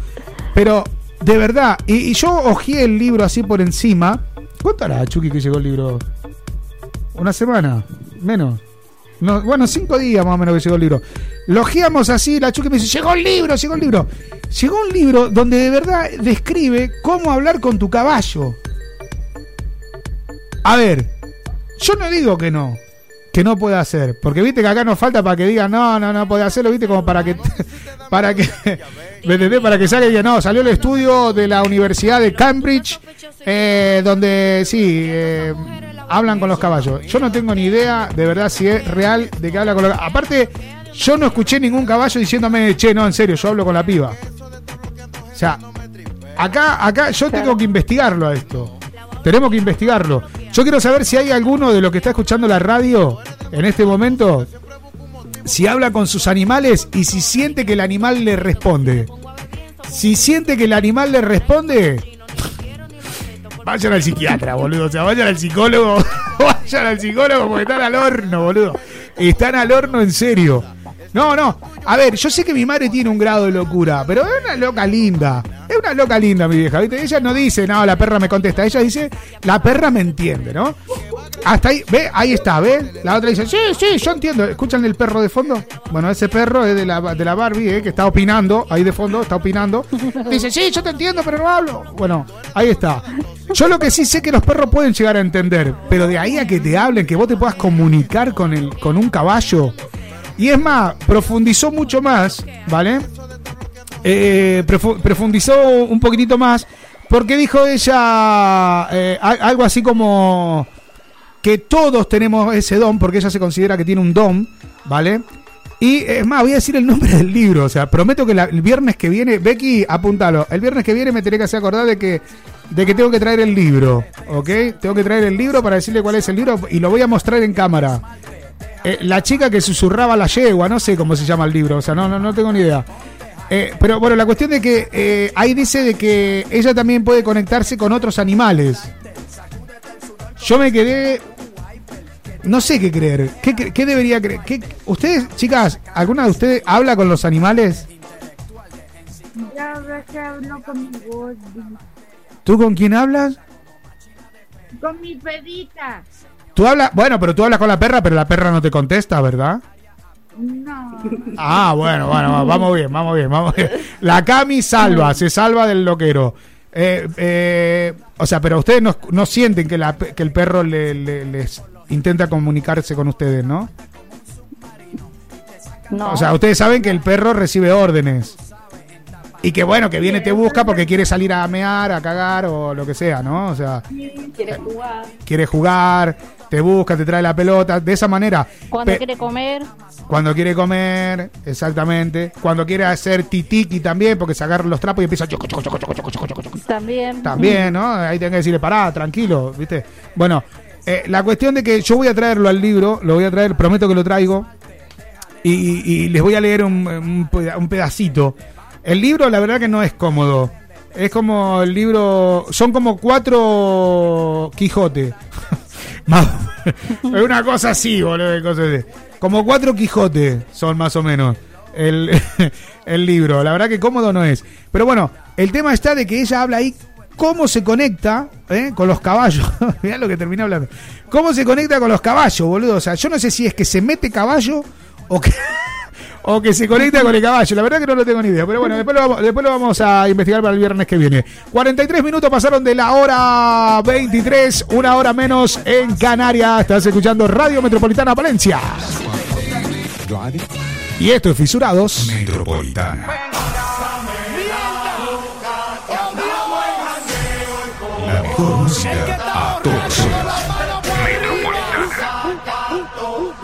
Pero, de verdad, y, y yo hojeé el libro así por encima. ¿Cuánto hará, Chucky, que llegó el libro? ¿Una semana? Menos. No, bueno, cinco días más o menos que llegó el libro. Lo ojeamos así, la Chucky me dice, llegó el libro, llegó el libro. Llegó un libro donde de verdad describe cómo hablar con tu caballo. A ver, yo no digo que no. que no puede hacer. Porque viste que acá nos falta para que digan, no, no, no puede hacerlo, viste, como para que, *laughs* para que, ¿me entendés? Para que salga y diga, no, salió el estudio de la Universidad de Cambridge, eh, donde sí, eh, hablan con los caballos. Yo no tengo ni idea, de verdad, si es real de que habla con los Aparte, yo no escuché ningún caballo diciéndome, che, no, en serio, yo hablo con la piba. O sea, acá, acá yo tengo que investigarlo a esto. Tenemos que investigarlo. Yo quiero saber si hay alguno de los que está escuchando la radio en este momento, si habla con sus animales y si siente que el animal le responde. Si siente que el animal le responde, vayan al psiquiatra, boludo. O sea, vayan al psicólogo. *laughs* vayan al psicólogo porque están al horno, boludo. Están al horno en serio. No, no. A ver, yo sé que mi madre tiene un grado de locura, pero es una loca linda. Es una loca linda, mi vieja, ¿viste? Ella no dice, no, la perra me contesta. Ella dice, la perra me entiende, ¿no? Hasta ahí, ve, ahí está, ¿ve? La otra dice, sí, sí, yo entiendo. ¿Escuchan el perro de fondo? Bueno, ese perro es de la, de la Barbie, ¿eh? Que está opinando, ahí de fondo, está opinando. Dice, sí, yo te entiendo, pero no hablo. Bueno, ahí está. Yo lo que sí sé que los perros pueden llegar a entender, pero de ahí a que te hablen, que vos te puedas comunicar con, el, con un caballo. Y es más, profundizó mucho más, ¿vale? Eh, profu- profundizó un poquitito más porque dijo ella eh, algo así como que todos tenemos ese don, porque ella se considera que tiene un don, ¿vale? Y es más, voy a decir el nombre del libro, o sea, prometo que el viernes que viene, Becky, apúntalo, el viernes que viene me tenés que hacer acordar de que, de que tengo que traer el libro, ¿ok? Tengo que traer el libro para decirle cuál es el libro y lo voy a mostrar en cámara. Eh, la chica que susurraba la yegua, no sé cómo se llama el libro, o sea, no, no, no tengo ni idea. Eh, pero bueno, la cuestión de que eh, ahí dice de que ella también puede conectarse con otros animales. Yo me quedé. No sé qué creer. ¿Qué, qué debería creer? ¿Qué- ¿Ustedes, chicas, alguna de ustedes habla con los animales? Que hablo con mi Gordy. ¿Tú con quién hablas? Con mi pedita. Tú hablas. Bueno, pero tú hablas con la perra, pero la perra no te contesta, ¿verdad? No. Ah, bueno, bueno, va- vamos bien, vamos bien, vamos bien. La Cami salva, se salva del loquero. Eh, eh, o sea, pero ustedes no, no sienten que, la pe- que el perro le- le- les intenta comunicarse con ustedes, ¿no? No. O sea, ustedes saben que el perro recibe órdenes. Y que bueno, que viene, te busca porque quiere salir a mear, a cagar o lo que sea, ¿no? O sea, quiere jugar. quiere jugar, te busca, te trae la pelota, de esa manera. Cuando Pe- quiere comer, cuando quiere comer, exactamente. Cuando quiere hacer titiki también, porque se agarra los trapos y empieza choco, choco, choco, choco, choco, choco, choco, choco. también. También, ¿no? Ahí tenés que decirle, pará, tranquilo, ¿viste? Bueno, eh, la cuestión de que yo voy a traerlo al libro, lo voy a traer, prometo que lo traigo, y, y- y les voy a leer un, un un pedacito. El libro, la verdad que no es cómodo. Es como el libro, son como cuatro Quijote. *laughs* Es una cosa así, boludo. Como cuatro Quijote son más o menos el, *laughs* el libro. La verdad que cómodo no es. Pero bueno, el tema está de que ella habla ahí cómo se conecta ¿eh? con los caballos. *laughs* Mirá lo que termina hablando. ¿Cómo se conecta con los caballos, boludo? O sea, yo no sé si es que se mete caballo o que, o que se conecta con el caballo. La verdad que no lo tengo ni idea. Pero bueno, después lo, vamos, a investigar para el viernes que viene. 43 minutos pasaron de la hora 23, una hora menos en Canarias. Estás escuchando Radio Metropolitana Valencia. Y esto es Fisurados. Metropolitana. La mejor música a. Y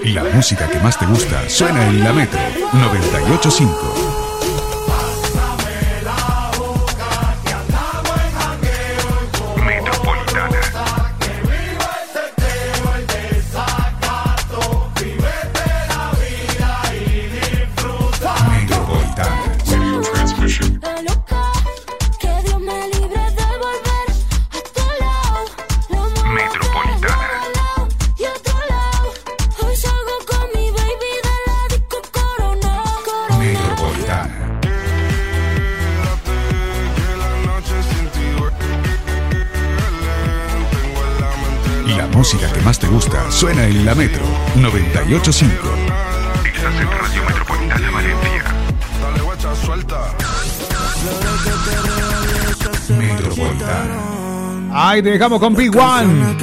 la música que más te gusta suena en la Metro 985. Música que más te gusta suena en la Metro 985. Estás en Radio Metropolitana Valencia. Metropolitana. Ahí te dejamos con Big One.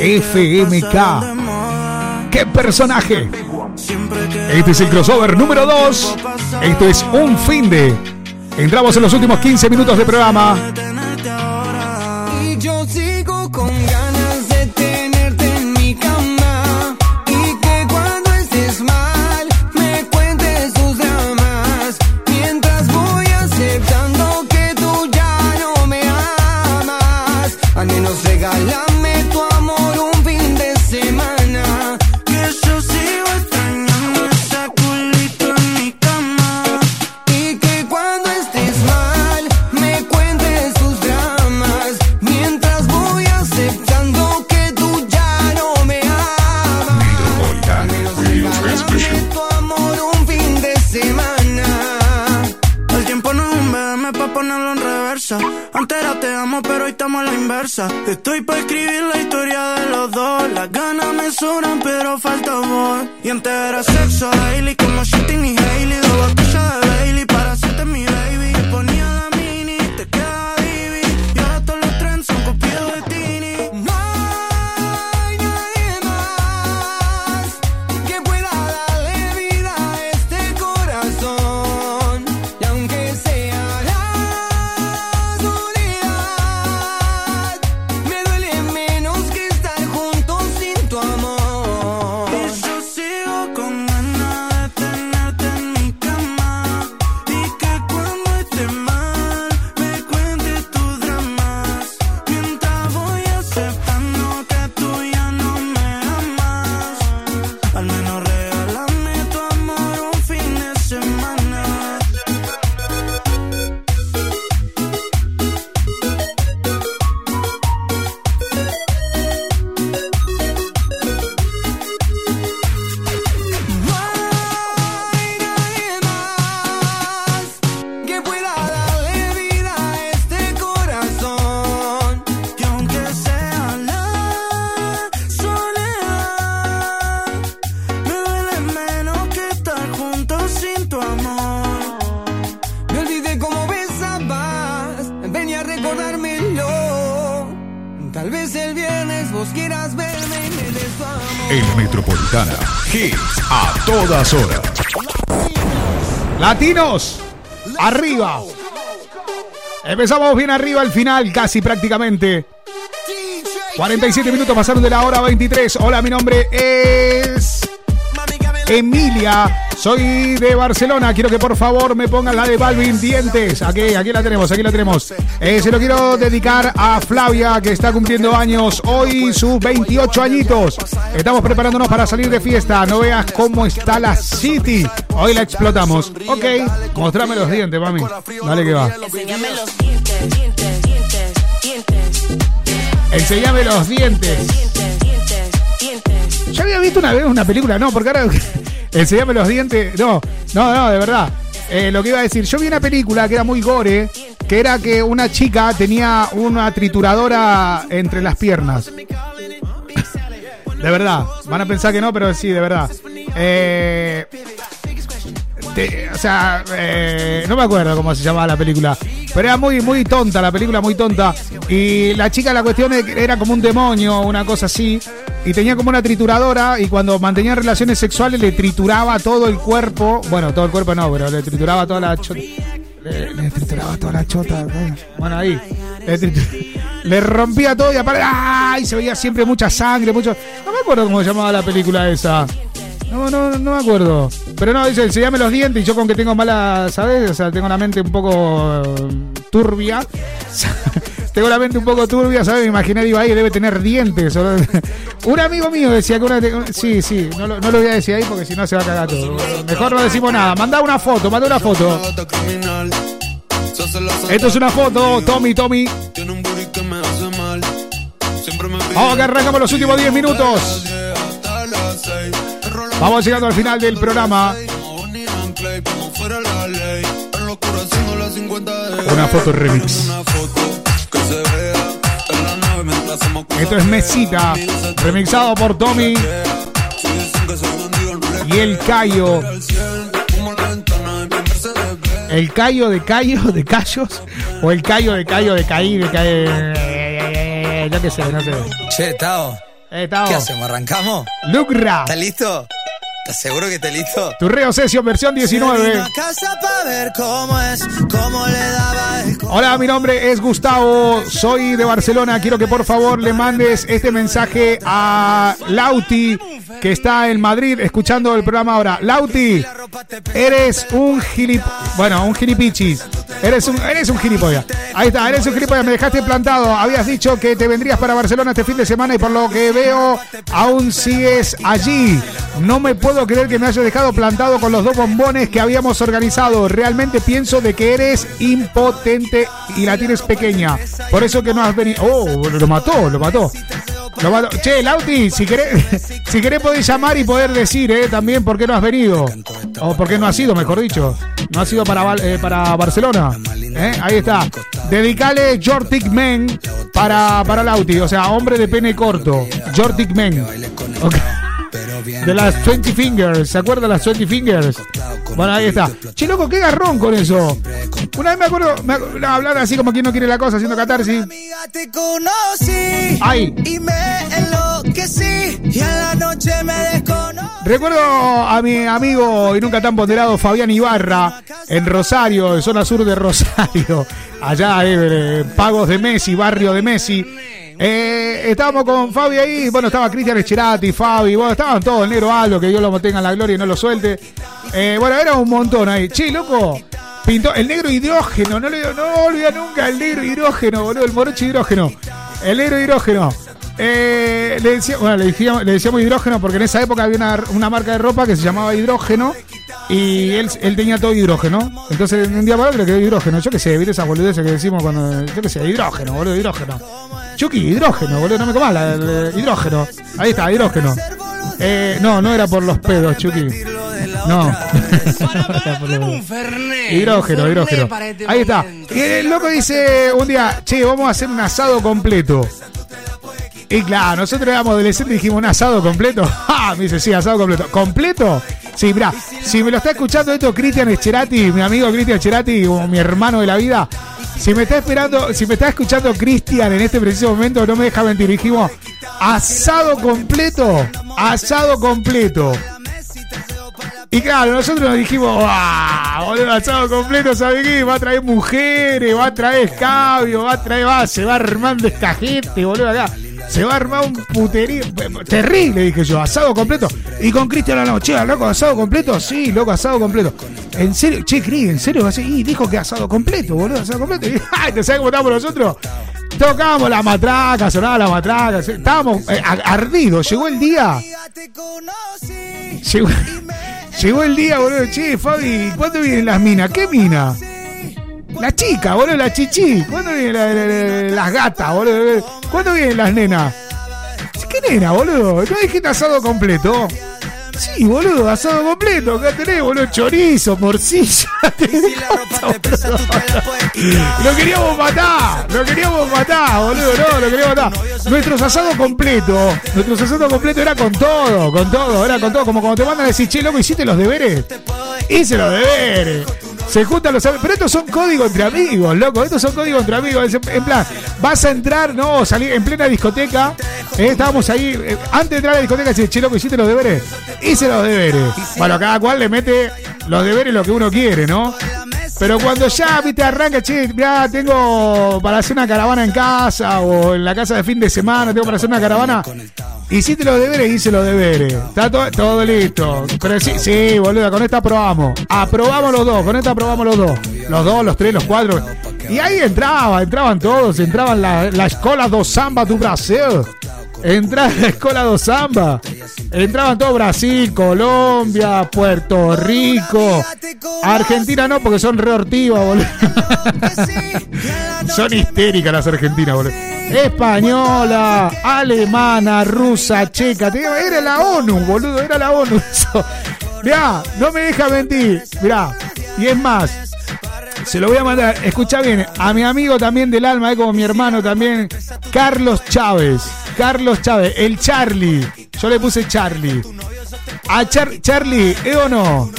FMK. ¡Qué personaje! Este es el crossover número 2. Esto es un fin de. Entramos en los últimos 15 minutos de programa. Estoy pa' escribir la historia de los dos. Las ganas me sobran, pero falta amor. Y antes era sexo daily, como Shitty Latinos, arriba. Empezamos bien arriba al final, casi prácticamente. 47 minutos pasaron de la hora 23. Hola, mi nombre es Emilia. Soy de Barcelona. Quiero que por favor me pongan la de Balvin Dientes. Aquí, aquí la tenemos, aquí la tenemos. Eh, se lo quiero dedicar a Flavia, que está cumpliendo años hoy, sus 28 añitos. Estamos preparándonos para salir de fiesta. No veas cómo está la City. Hoy la explotamos. Ok, mostrame los dientes, mami. Dale que va. Enséñame los dientes, dientes, dientes, dientes, Enseñame los dientes. Yo había visto una vez una película, no, porque ahora enseñame los dientes. No, no, no, de verdad. Eh, lo que iba a decir, yo vi una película que era muy gore, que era que una chica tenía una trituradora entre las piernas. De verdad, van a pensar que no, pero sí, de verdad. Eh, o sea, eh, no me acuerdo cómo se llamaba la película, pero era muy, muy tonta, la película muy tonta. Y la chica, la cuestión era como un demonio, una cosa así, y tenía como una trituradora, y cuando mantenía relaciones sexuales le trituraba todo el cuerpo, bueno, todo el cuerpo no, pero le trituraba toda la chota. Le, trituraba toda la chota, bueno, ahí. Le, le rompía todo y aparte, ¡ay! Se veía siempre mucha sangre, mucho. No me acuerdo cómo se llamaba la película esa. No, no, no me acuerdo. Pero no, dice, enseñame los dientes y yo con que tengo mala, ¿sabes? O sea, tengo la mente un poco eh, turbia. *laughs* tengo la mente un poco turbia, ¿sabes? Me imaginé, digo, ahí debe tener dientes. *laughs* un amigo mío decía que una... Sí, sí, no lo, no lo voy a decir ahí porque si no se va a cagar todo. Mejor no decimos nada. Manda una foto, manda una foto. Esto es una foto, Tommy, Tommy. Vamos que arrancamos los últimos 10 minutos. Vamos llegando al final del programa. Una foto remix. Esto es Mesita, remixado por Tommy y el Cayo. ¿El Cayo de Cayo de Cayos? ¿O el Cayo de Cayo de Caí de Caí? Yo qué sé, no sé. Che, Tao, Estamos. ¿Qué hacemos? ¿Arrancamos? Lucra. ¿Estás listo? ¿Estás seguro que estás listo? Tu reo session versión 19. casa para ver cómo es, cómo le daba el Hola, mi nombre es Gustavo, soy de Barcelona. Quiero que por favor le mandes este mensaje a Lauti, que está en Madrid escuchando el programa ahora. Lauti, eres un gilip... Bueno, un gilipichis. Eres un, eres un gilipollas. Ahí está, eres un gilipollas. Me dejaste plantado. Habías dicho que te vendrías para Barcelona este fin de semana y por lo que veo, aún sigues allí. No me puedo creer que me hayas dejado plantado con los dos bombones que habíamos organizado. Realmente pienso de que eres impotente y la tienes pequeña. Por eso que no has venido. Oh, lo mató, lo mató. Che, Lauti, si querés, *laughs* si querés podés llamar y poder decir, eh, también por qué no has venido. O por qué no has ido, mejor dicho. No has ido para, eh, para Barcelona. Eh, Ahí está. Dedicale Jortic Men para, para Lauti. O sea, hombre de pene corto. Jortic Men. Ok. De las 20 Fingers. ¿Se acuerdan las 20 Fingers? Bueno, ahí está. Che, loco, qué garrón con eso. Una vez me acuerdo, me acu- no, hablar así como quien no quiere la cosa, haciendo catarsis. Ay. y me enloquecí y a la noche me desconocí. Recuerdo a mi amigo y nunca tan ponderado Fabián Ibarra en Rosario, en zona sur de Rosario, *laughs* allá eh, Pagos de Messi, barrio de Messi. Eh, estábamos con Fabi ahí, bueno, estaba Cristian Echerati, Fabi, bueno, estaban todos, el negro Aldo, que Dios lo mantenga en la gloria y no lo suelte. Eh, bueno, era un montón ahí. Che, loco, pintó el negro hidrógeno, no, le, no olvida nunca el negro hidrógeno, boludo, el morocho hidrógeno. El negro hidrógeno. Eh, le, decía- bueno, le, decíamos, hidrógeno porque en esa época había una, marca de ropa que se llamaba hidrógeno y él, él tenía todo hidrógeno. Entonces, un día para otro le quedó hidrógeno. Yo qué sé, ¿viste esas boludeces que decimos cuando. Yo qué sé, hidrógeno, boludo, hidrógeno. Chucky, hidrógeno, boludo, no me comas la, hidrógeno. Ahí está, hidrógeno. Eh, no, no era por los pedos, Chucky. No. *laughs* Hidrógeno, hidrógeno. Ahí está. Y el loco dice un día, che, vamos a hacer un asado completo. Y claro, nosotros éramos adolescentes y dijimos un asado completo. *laughs* ¡Ah! Me dice, sí, asado completo. ¿Completo? Sí, mirá, si me lo está escuchando esto Cristian Echerati, mi amigo Cristian Echerati, como mi hermano de la vida, si me está esperando, si me está escuchando Cristian en este preciso momento, no me deja mentir. Dijimos, asado completo, asado completo. Y claro, nosotros nos dijimos, ¡ah! Boludo, asado completo, ¿sabe qué? Va a traer mujeres, va a traer escabio, va a traer, va, se va armando esta gente, boludo, acá. Se va a armar un puterío. Terrible, dije yo, asado completo. Y con Cristian hablamos, che, loco, asado completo. Sí, loco, asado completo. En serio, che, Cris, en serio, así. Y dijo que asado completo, boludo, asado completo. Y, *laughs* ay, ¿te sabes cómo estábamos nosotros? Tocábamos la matraca, sonaba la matraca. Estábamos eh, ardidos. Llegó el día. Llegó, llegó el día, boludo. Che, Fabi, ¿cuándo vienen las minas? ¿Qué mina? La chica, boludo, la chichi. ¿Cuándo vienen la- la- la- las gatas, boludo? ¿Cuándo vienen las nenas? ¿Qué nena, boludo? ¿No dijiste asado completo? Sí, boludo, asado completo. Acá tenés, boludo, chorizo, morcilla. *laughs* Lo queríamos matar, lo queríamos matar, boludo, no, lo queríamos matar. Nuestros asados completos, nuestros asados completos era con todo, con todo, era con todo. Como cuando te mandan a decir, che, loco, ¿hiciste los deberes? Hice los deberes. Se juntan los amigos. Pero estos son códigos entre amigos, loco. Estos son códigos entre amigos. En plan, vas a entrar, no, salir en plena discoteca. eh, estábamos ahí. eh, antes de entrar a la discoteca, dice, che, loco, ¿hiciste los deberes? Hice los deberes. Bueno, cada cual le mete los deberes lo que uno quiere, ¿no? Pero cuando ya, viste, arranca, che, ya tengo para hacer una caravana en casa o en la casa de fin de semana, tengo para hacer una caravana. Hiciste los deberes, hice los deberes. Está todo, todo listo. Pero sí, sí, boludo, con esta aprobamos. Aprobamos los dos, con esta aprobamos los dos. Los dos, los tres, los cuatro. Y ahí entraba, entraban todos, entraban la, la escuela do samba do Brasil. Entraba la escuela do samba. Entraban todo Brasil, Colombia, Puerto Rico. Argentina no, porque son reortivas, boludo. *laughs* son histéricas las argentinas, boludo. Española, alemana, rusa, checa. Era la ONU, boludo, era la ONU. Mirá, no me deja mentir. Mirá, y es más, se lo voy a mandar, escucha bien, a mi amigo también del alma, eh, como mi hermano también, Carlos Chávez. Carlos Chávez, el Charlie. Yo le puse Charlie. A Char- Charlie, ¿eh o no?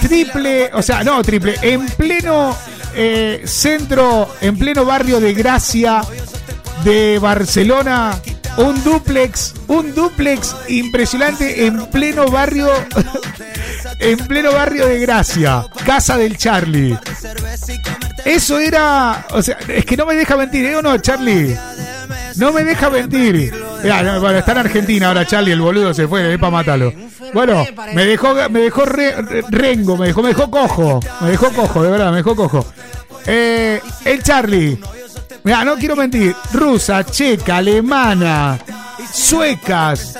Triple, o sea, no triple, en pleno eh, centro, en pleno barrio de Gracia de Barcelona, un duplex, un duplex impresionante en pleno barrio, *laughs* en pleno barrio de Gracia, casa del Charlie. Eso era, o sea, es que no me deja mentir, ¿eh o no, Charlie? No me deja mentir. Ya, no, bueno, está en Argentina ahora Charlie, el boludo se fue, es para matarlo. Bueno, me dejó, me dejó re- rengo, me dejó, me dejó cojo, me dejó cojo, de verdad, me dejó cojo. Eh, el Charlie, mira, no quiero mentir, rusa, checa, alemana, suecas.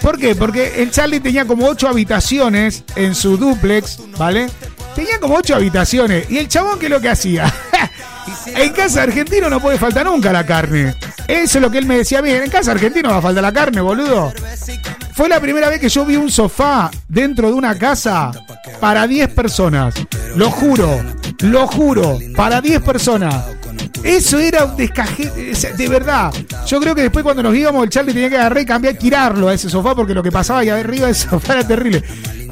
¿Por qué? Porque el Charlie tenía como ocho habitaciones en su duplex, ¿vale? Tenía como ocho habitaciones. Y el chabón, ¿qué es lo que hacía? *laughs* en casa argentino no puede faltar nunca la carne. Eso es lo que él me decía a mí. En casa argentino va a faltar la carne, boludo. Fue la primera vez que yo vi un sofá dentro de una casa para 10 personas. Lo juro, lo juro, para 10 personas. Eso era un descaje, de verdad. Yo creo que después cuando nos íbamos, el Charlie tenía que agarrar y cambiar, tirarlo a ese sofá porque lo que pasaba ahí arriba *laughs* del sofá era terrible.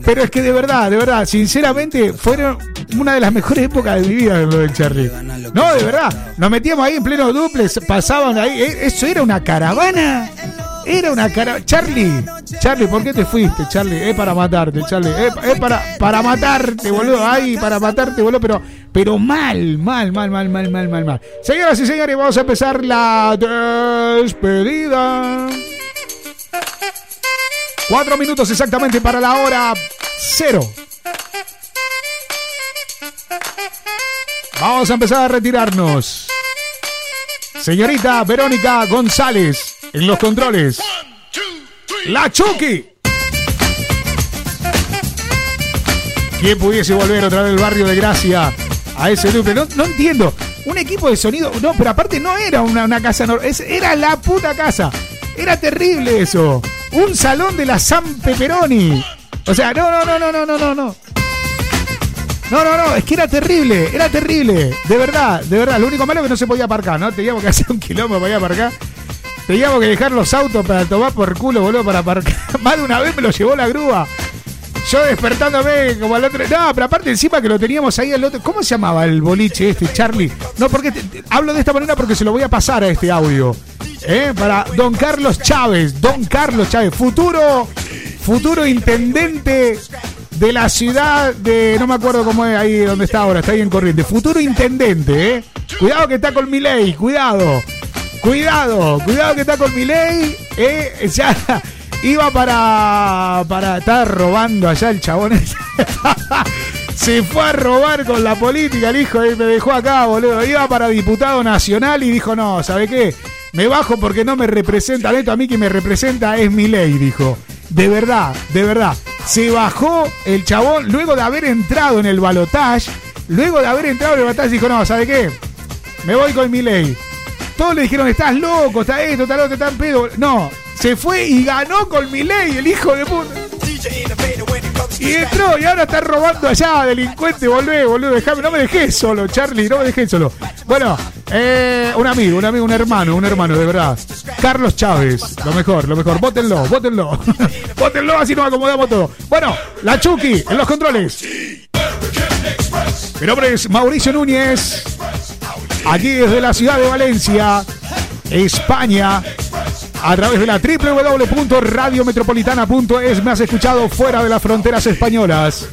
Pero es que de verdad, de verdad, sinceramente, fueron una de las mejores épocas de mi vida lo del Charlie. No, de verdad, nos metíamos ahí en pleno duplex, pasaban ahí, eh, eso era una caravana. Era una cara. Charlie, Charlie, ¿por qué te fuiste, Charlie? Es para matarte, Charlie. Es, para, para matarte, boludo. Ay, para matarte, boludo. Pero, pero mal, mal, mal, mal, mal, mal, mal, mal. Señoras y señores, vamos a empezar la despedida. Cuatro minutos exactamente para la hora cero. Vamos a empezar a retirarnos. Señorita Verónica González en los controles. La Chucky. ¿Quién pudiese volver otra vez al barrio de Gracia a ese duple? No, no entiendo. Un equipo de sonido. No, pero aparte no era una, casa normal. Era la puta casa. Era terrible eso. Un salón de la San Peperoni. O sea, no, no, no, no, no, no, no, no. No, no, no, es que era terrible, era terrible. De verdad, de verdad. Lo único malo es que no se podía aparcar, ¿no? Teníamos que hacer un kilómetro para ir a aparcar. Teníamos que dejar los autos para tomar por culo, boludo, para aparcar. *laughs* Más de una vez me lo llevó la grúa. Yo despertándome como al otro. No, pero aparte encima que lo teníamos ahí al otro. ¿Cómo se llamaba el boliche este, Charlie? No, porque hablo de esta manera porque se lo voy a pasar a este audio. ¿Eh? Para Don Carlos Chávez. Don Carlos Chávez. Futuro. Futuro intendente de la ciudad de. No me acuerdo cómo es ahí donde está ahora. Está ahí en corriente. Futuro intendente, ¿eh? Cuidado que está con mi ley. Cuidado. Cuidado. Cuidado que está con mi ley. ¿eh? Ya. *laughs* Iba para. para estar robando allá el chabón. *laughs* Se fue a robar con la política el hijo y me dejó acá, boludo. Iba para diputado nacional y dijo, no, ¿sabe qué? Me bajo porque no me representa. Neto, a mí que me representa es mi ley, dijo. De verdad, de verdad. Se bajó el chabón luego de haber entrado en el balotage. Luego de haber entrado en el balotage dijo, no, ¿sabe qué? Me voy con mi ley. Todos le dijeron, estás loco, está esto, está lo otro, está en pedo. No, se fue y ganó con mi ley, el hijo de puta. Y entró y ahora está robando allá, delincuente, volvé, boludo, dejame, no me dejé solo, Charlie, no me dejé solo. Bueno, eh, un amigo, un amigo, un hermano, un hermano, de verdad. Carlos Chávez, lo mejor, lo mejor, vótenlo, vótenlo. vótenlo, *laughs* así nos acomodamos todo. Bueno, la Chucky en los controles. Mi nombre es Mauricio Núñez. Aquí desde la ciudad de Valencia, España, a través de la www.radiometropolitana.es me has escuchado fuera de las fronteras españolas.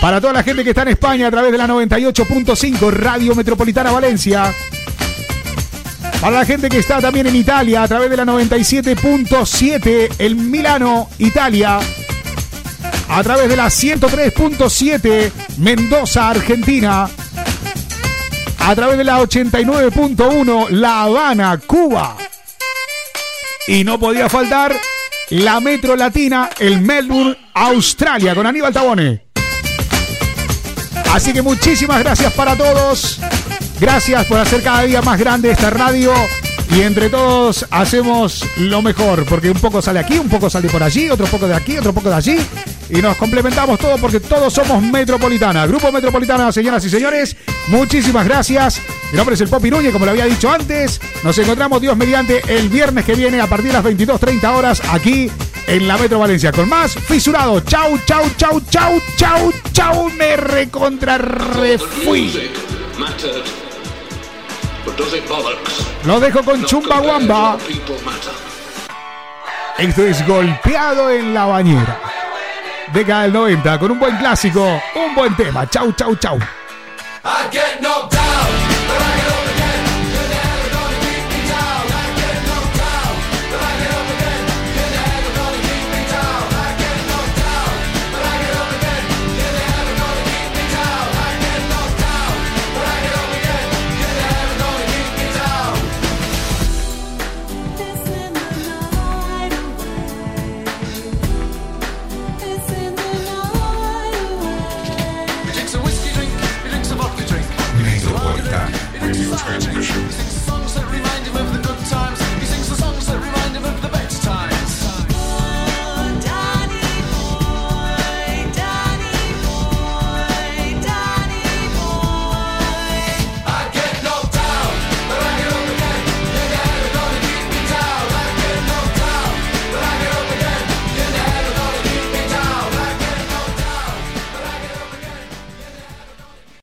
Para toda la gente que está en España a través de la 98.5 Radio Metropolitana Valencia. Para la gente que está también en Italia a través de la 97.7 en Milano, Italia. A través de la 103.7 Mendoza, Argentina. A través de la 89.1 La Habana, Cuba. Y no podía faltar la Metro Latina, el Melbourne, Australia, con Aníbal Tabone. Así que muchísimas gracias para todos. Gracias por hacer cada día más grande esta radio. Y entre todos hacemos lo mejor, porque un poco sale aquí, un poco sale por allí, otro poco de aquí, otro poco de allí. Y nos complementamos todos porque todos somos Metropolitana. Grupo Metropolitana, señoras y señores, muchísimas gracias. Mi nombre es el Popi Núñez, como lo había dicho antes. Nos encontramos, Dios mediante, el viernes que viene a partir de las 22.30 horas aquí en la Metro Valencia. Con más fisurado. Chau, chau, chau, chau, chau, chau. Me recontra refui. Lo dejo con Chumbawamba. People matter. Esto es golpeado en la bañera. Década del 90 con un buen clásico, un buen tema. Chau, chau, chau. I get knocked down.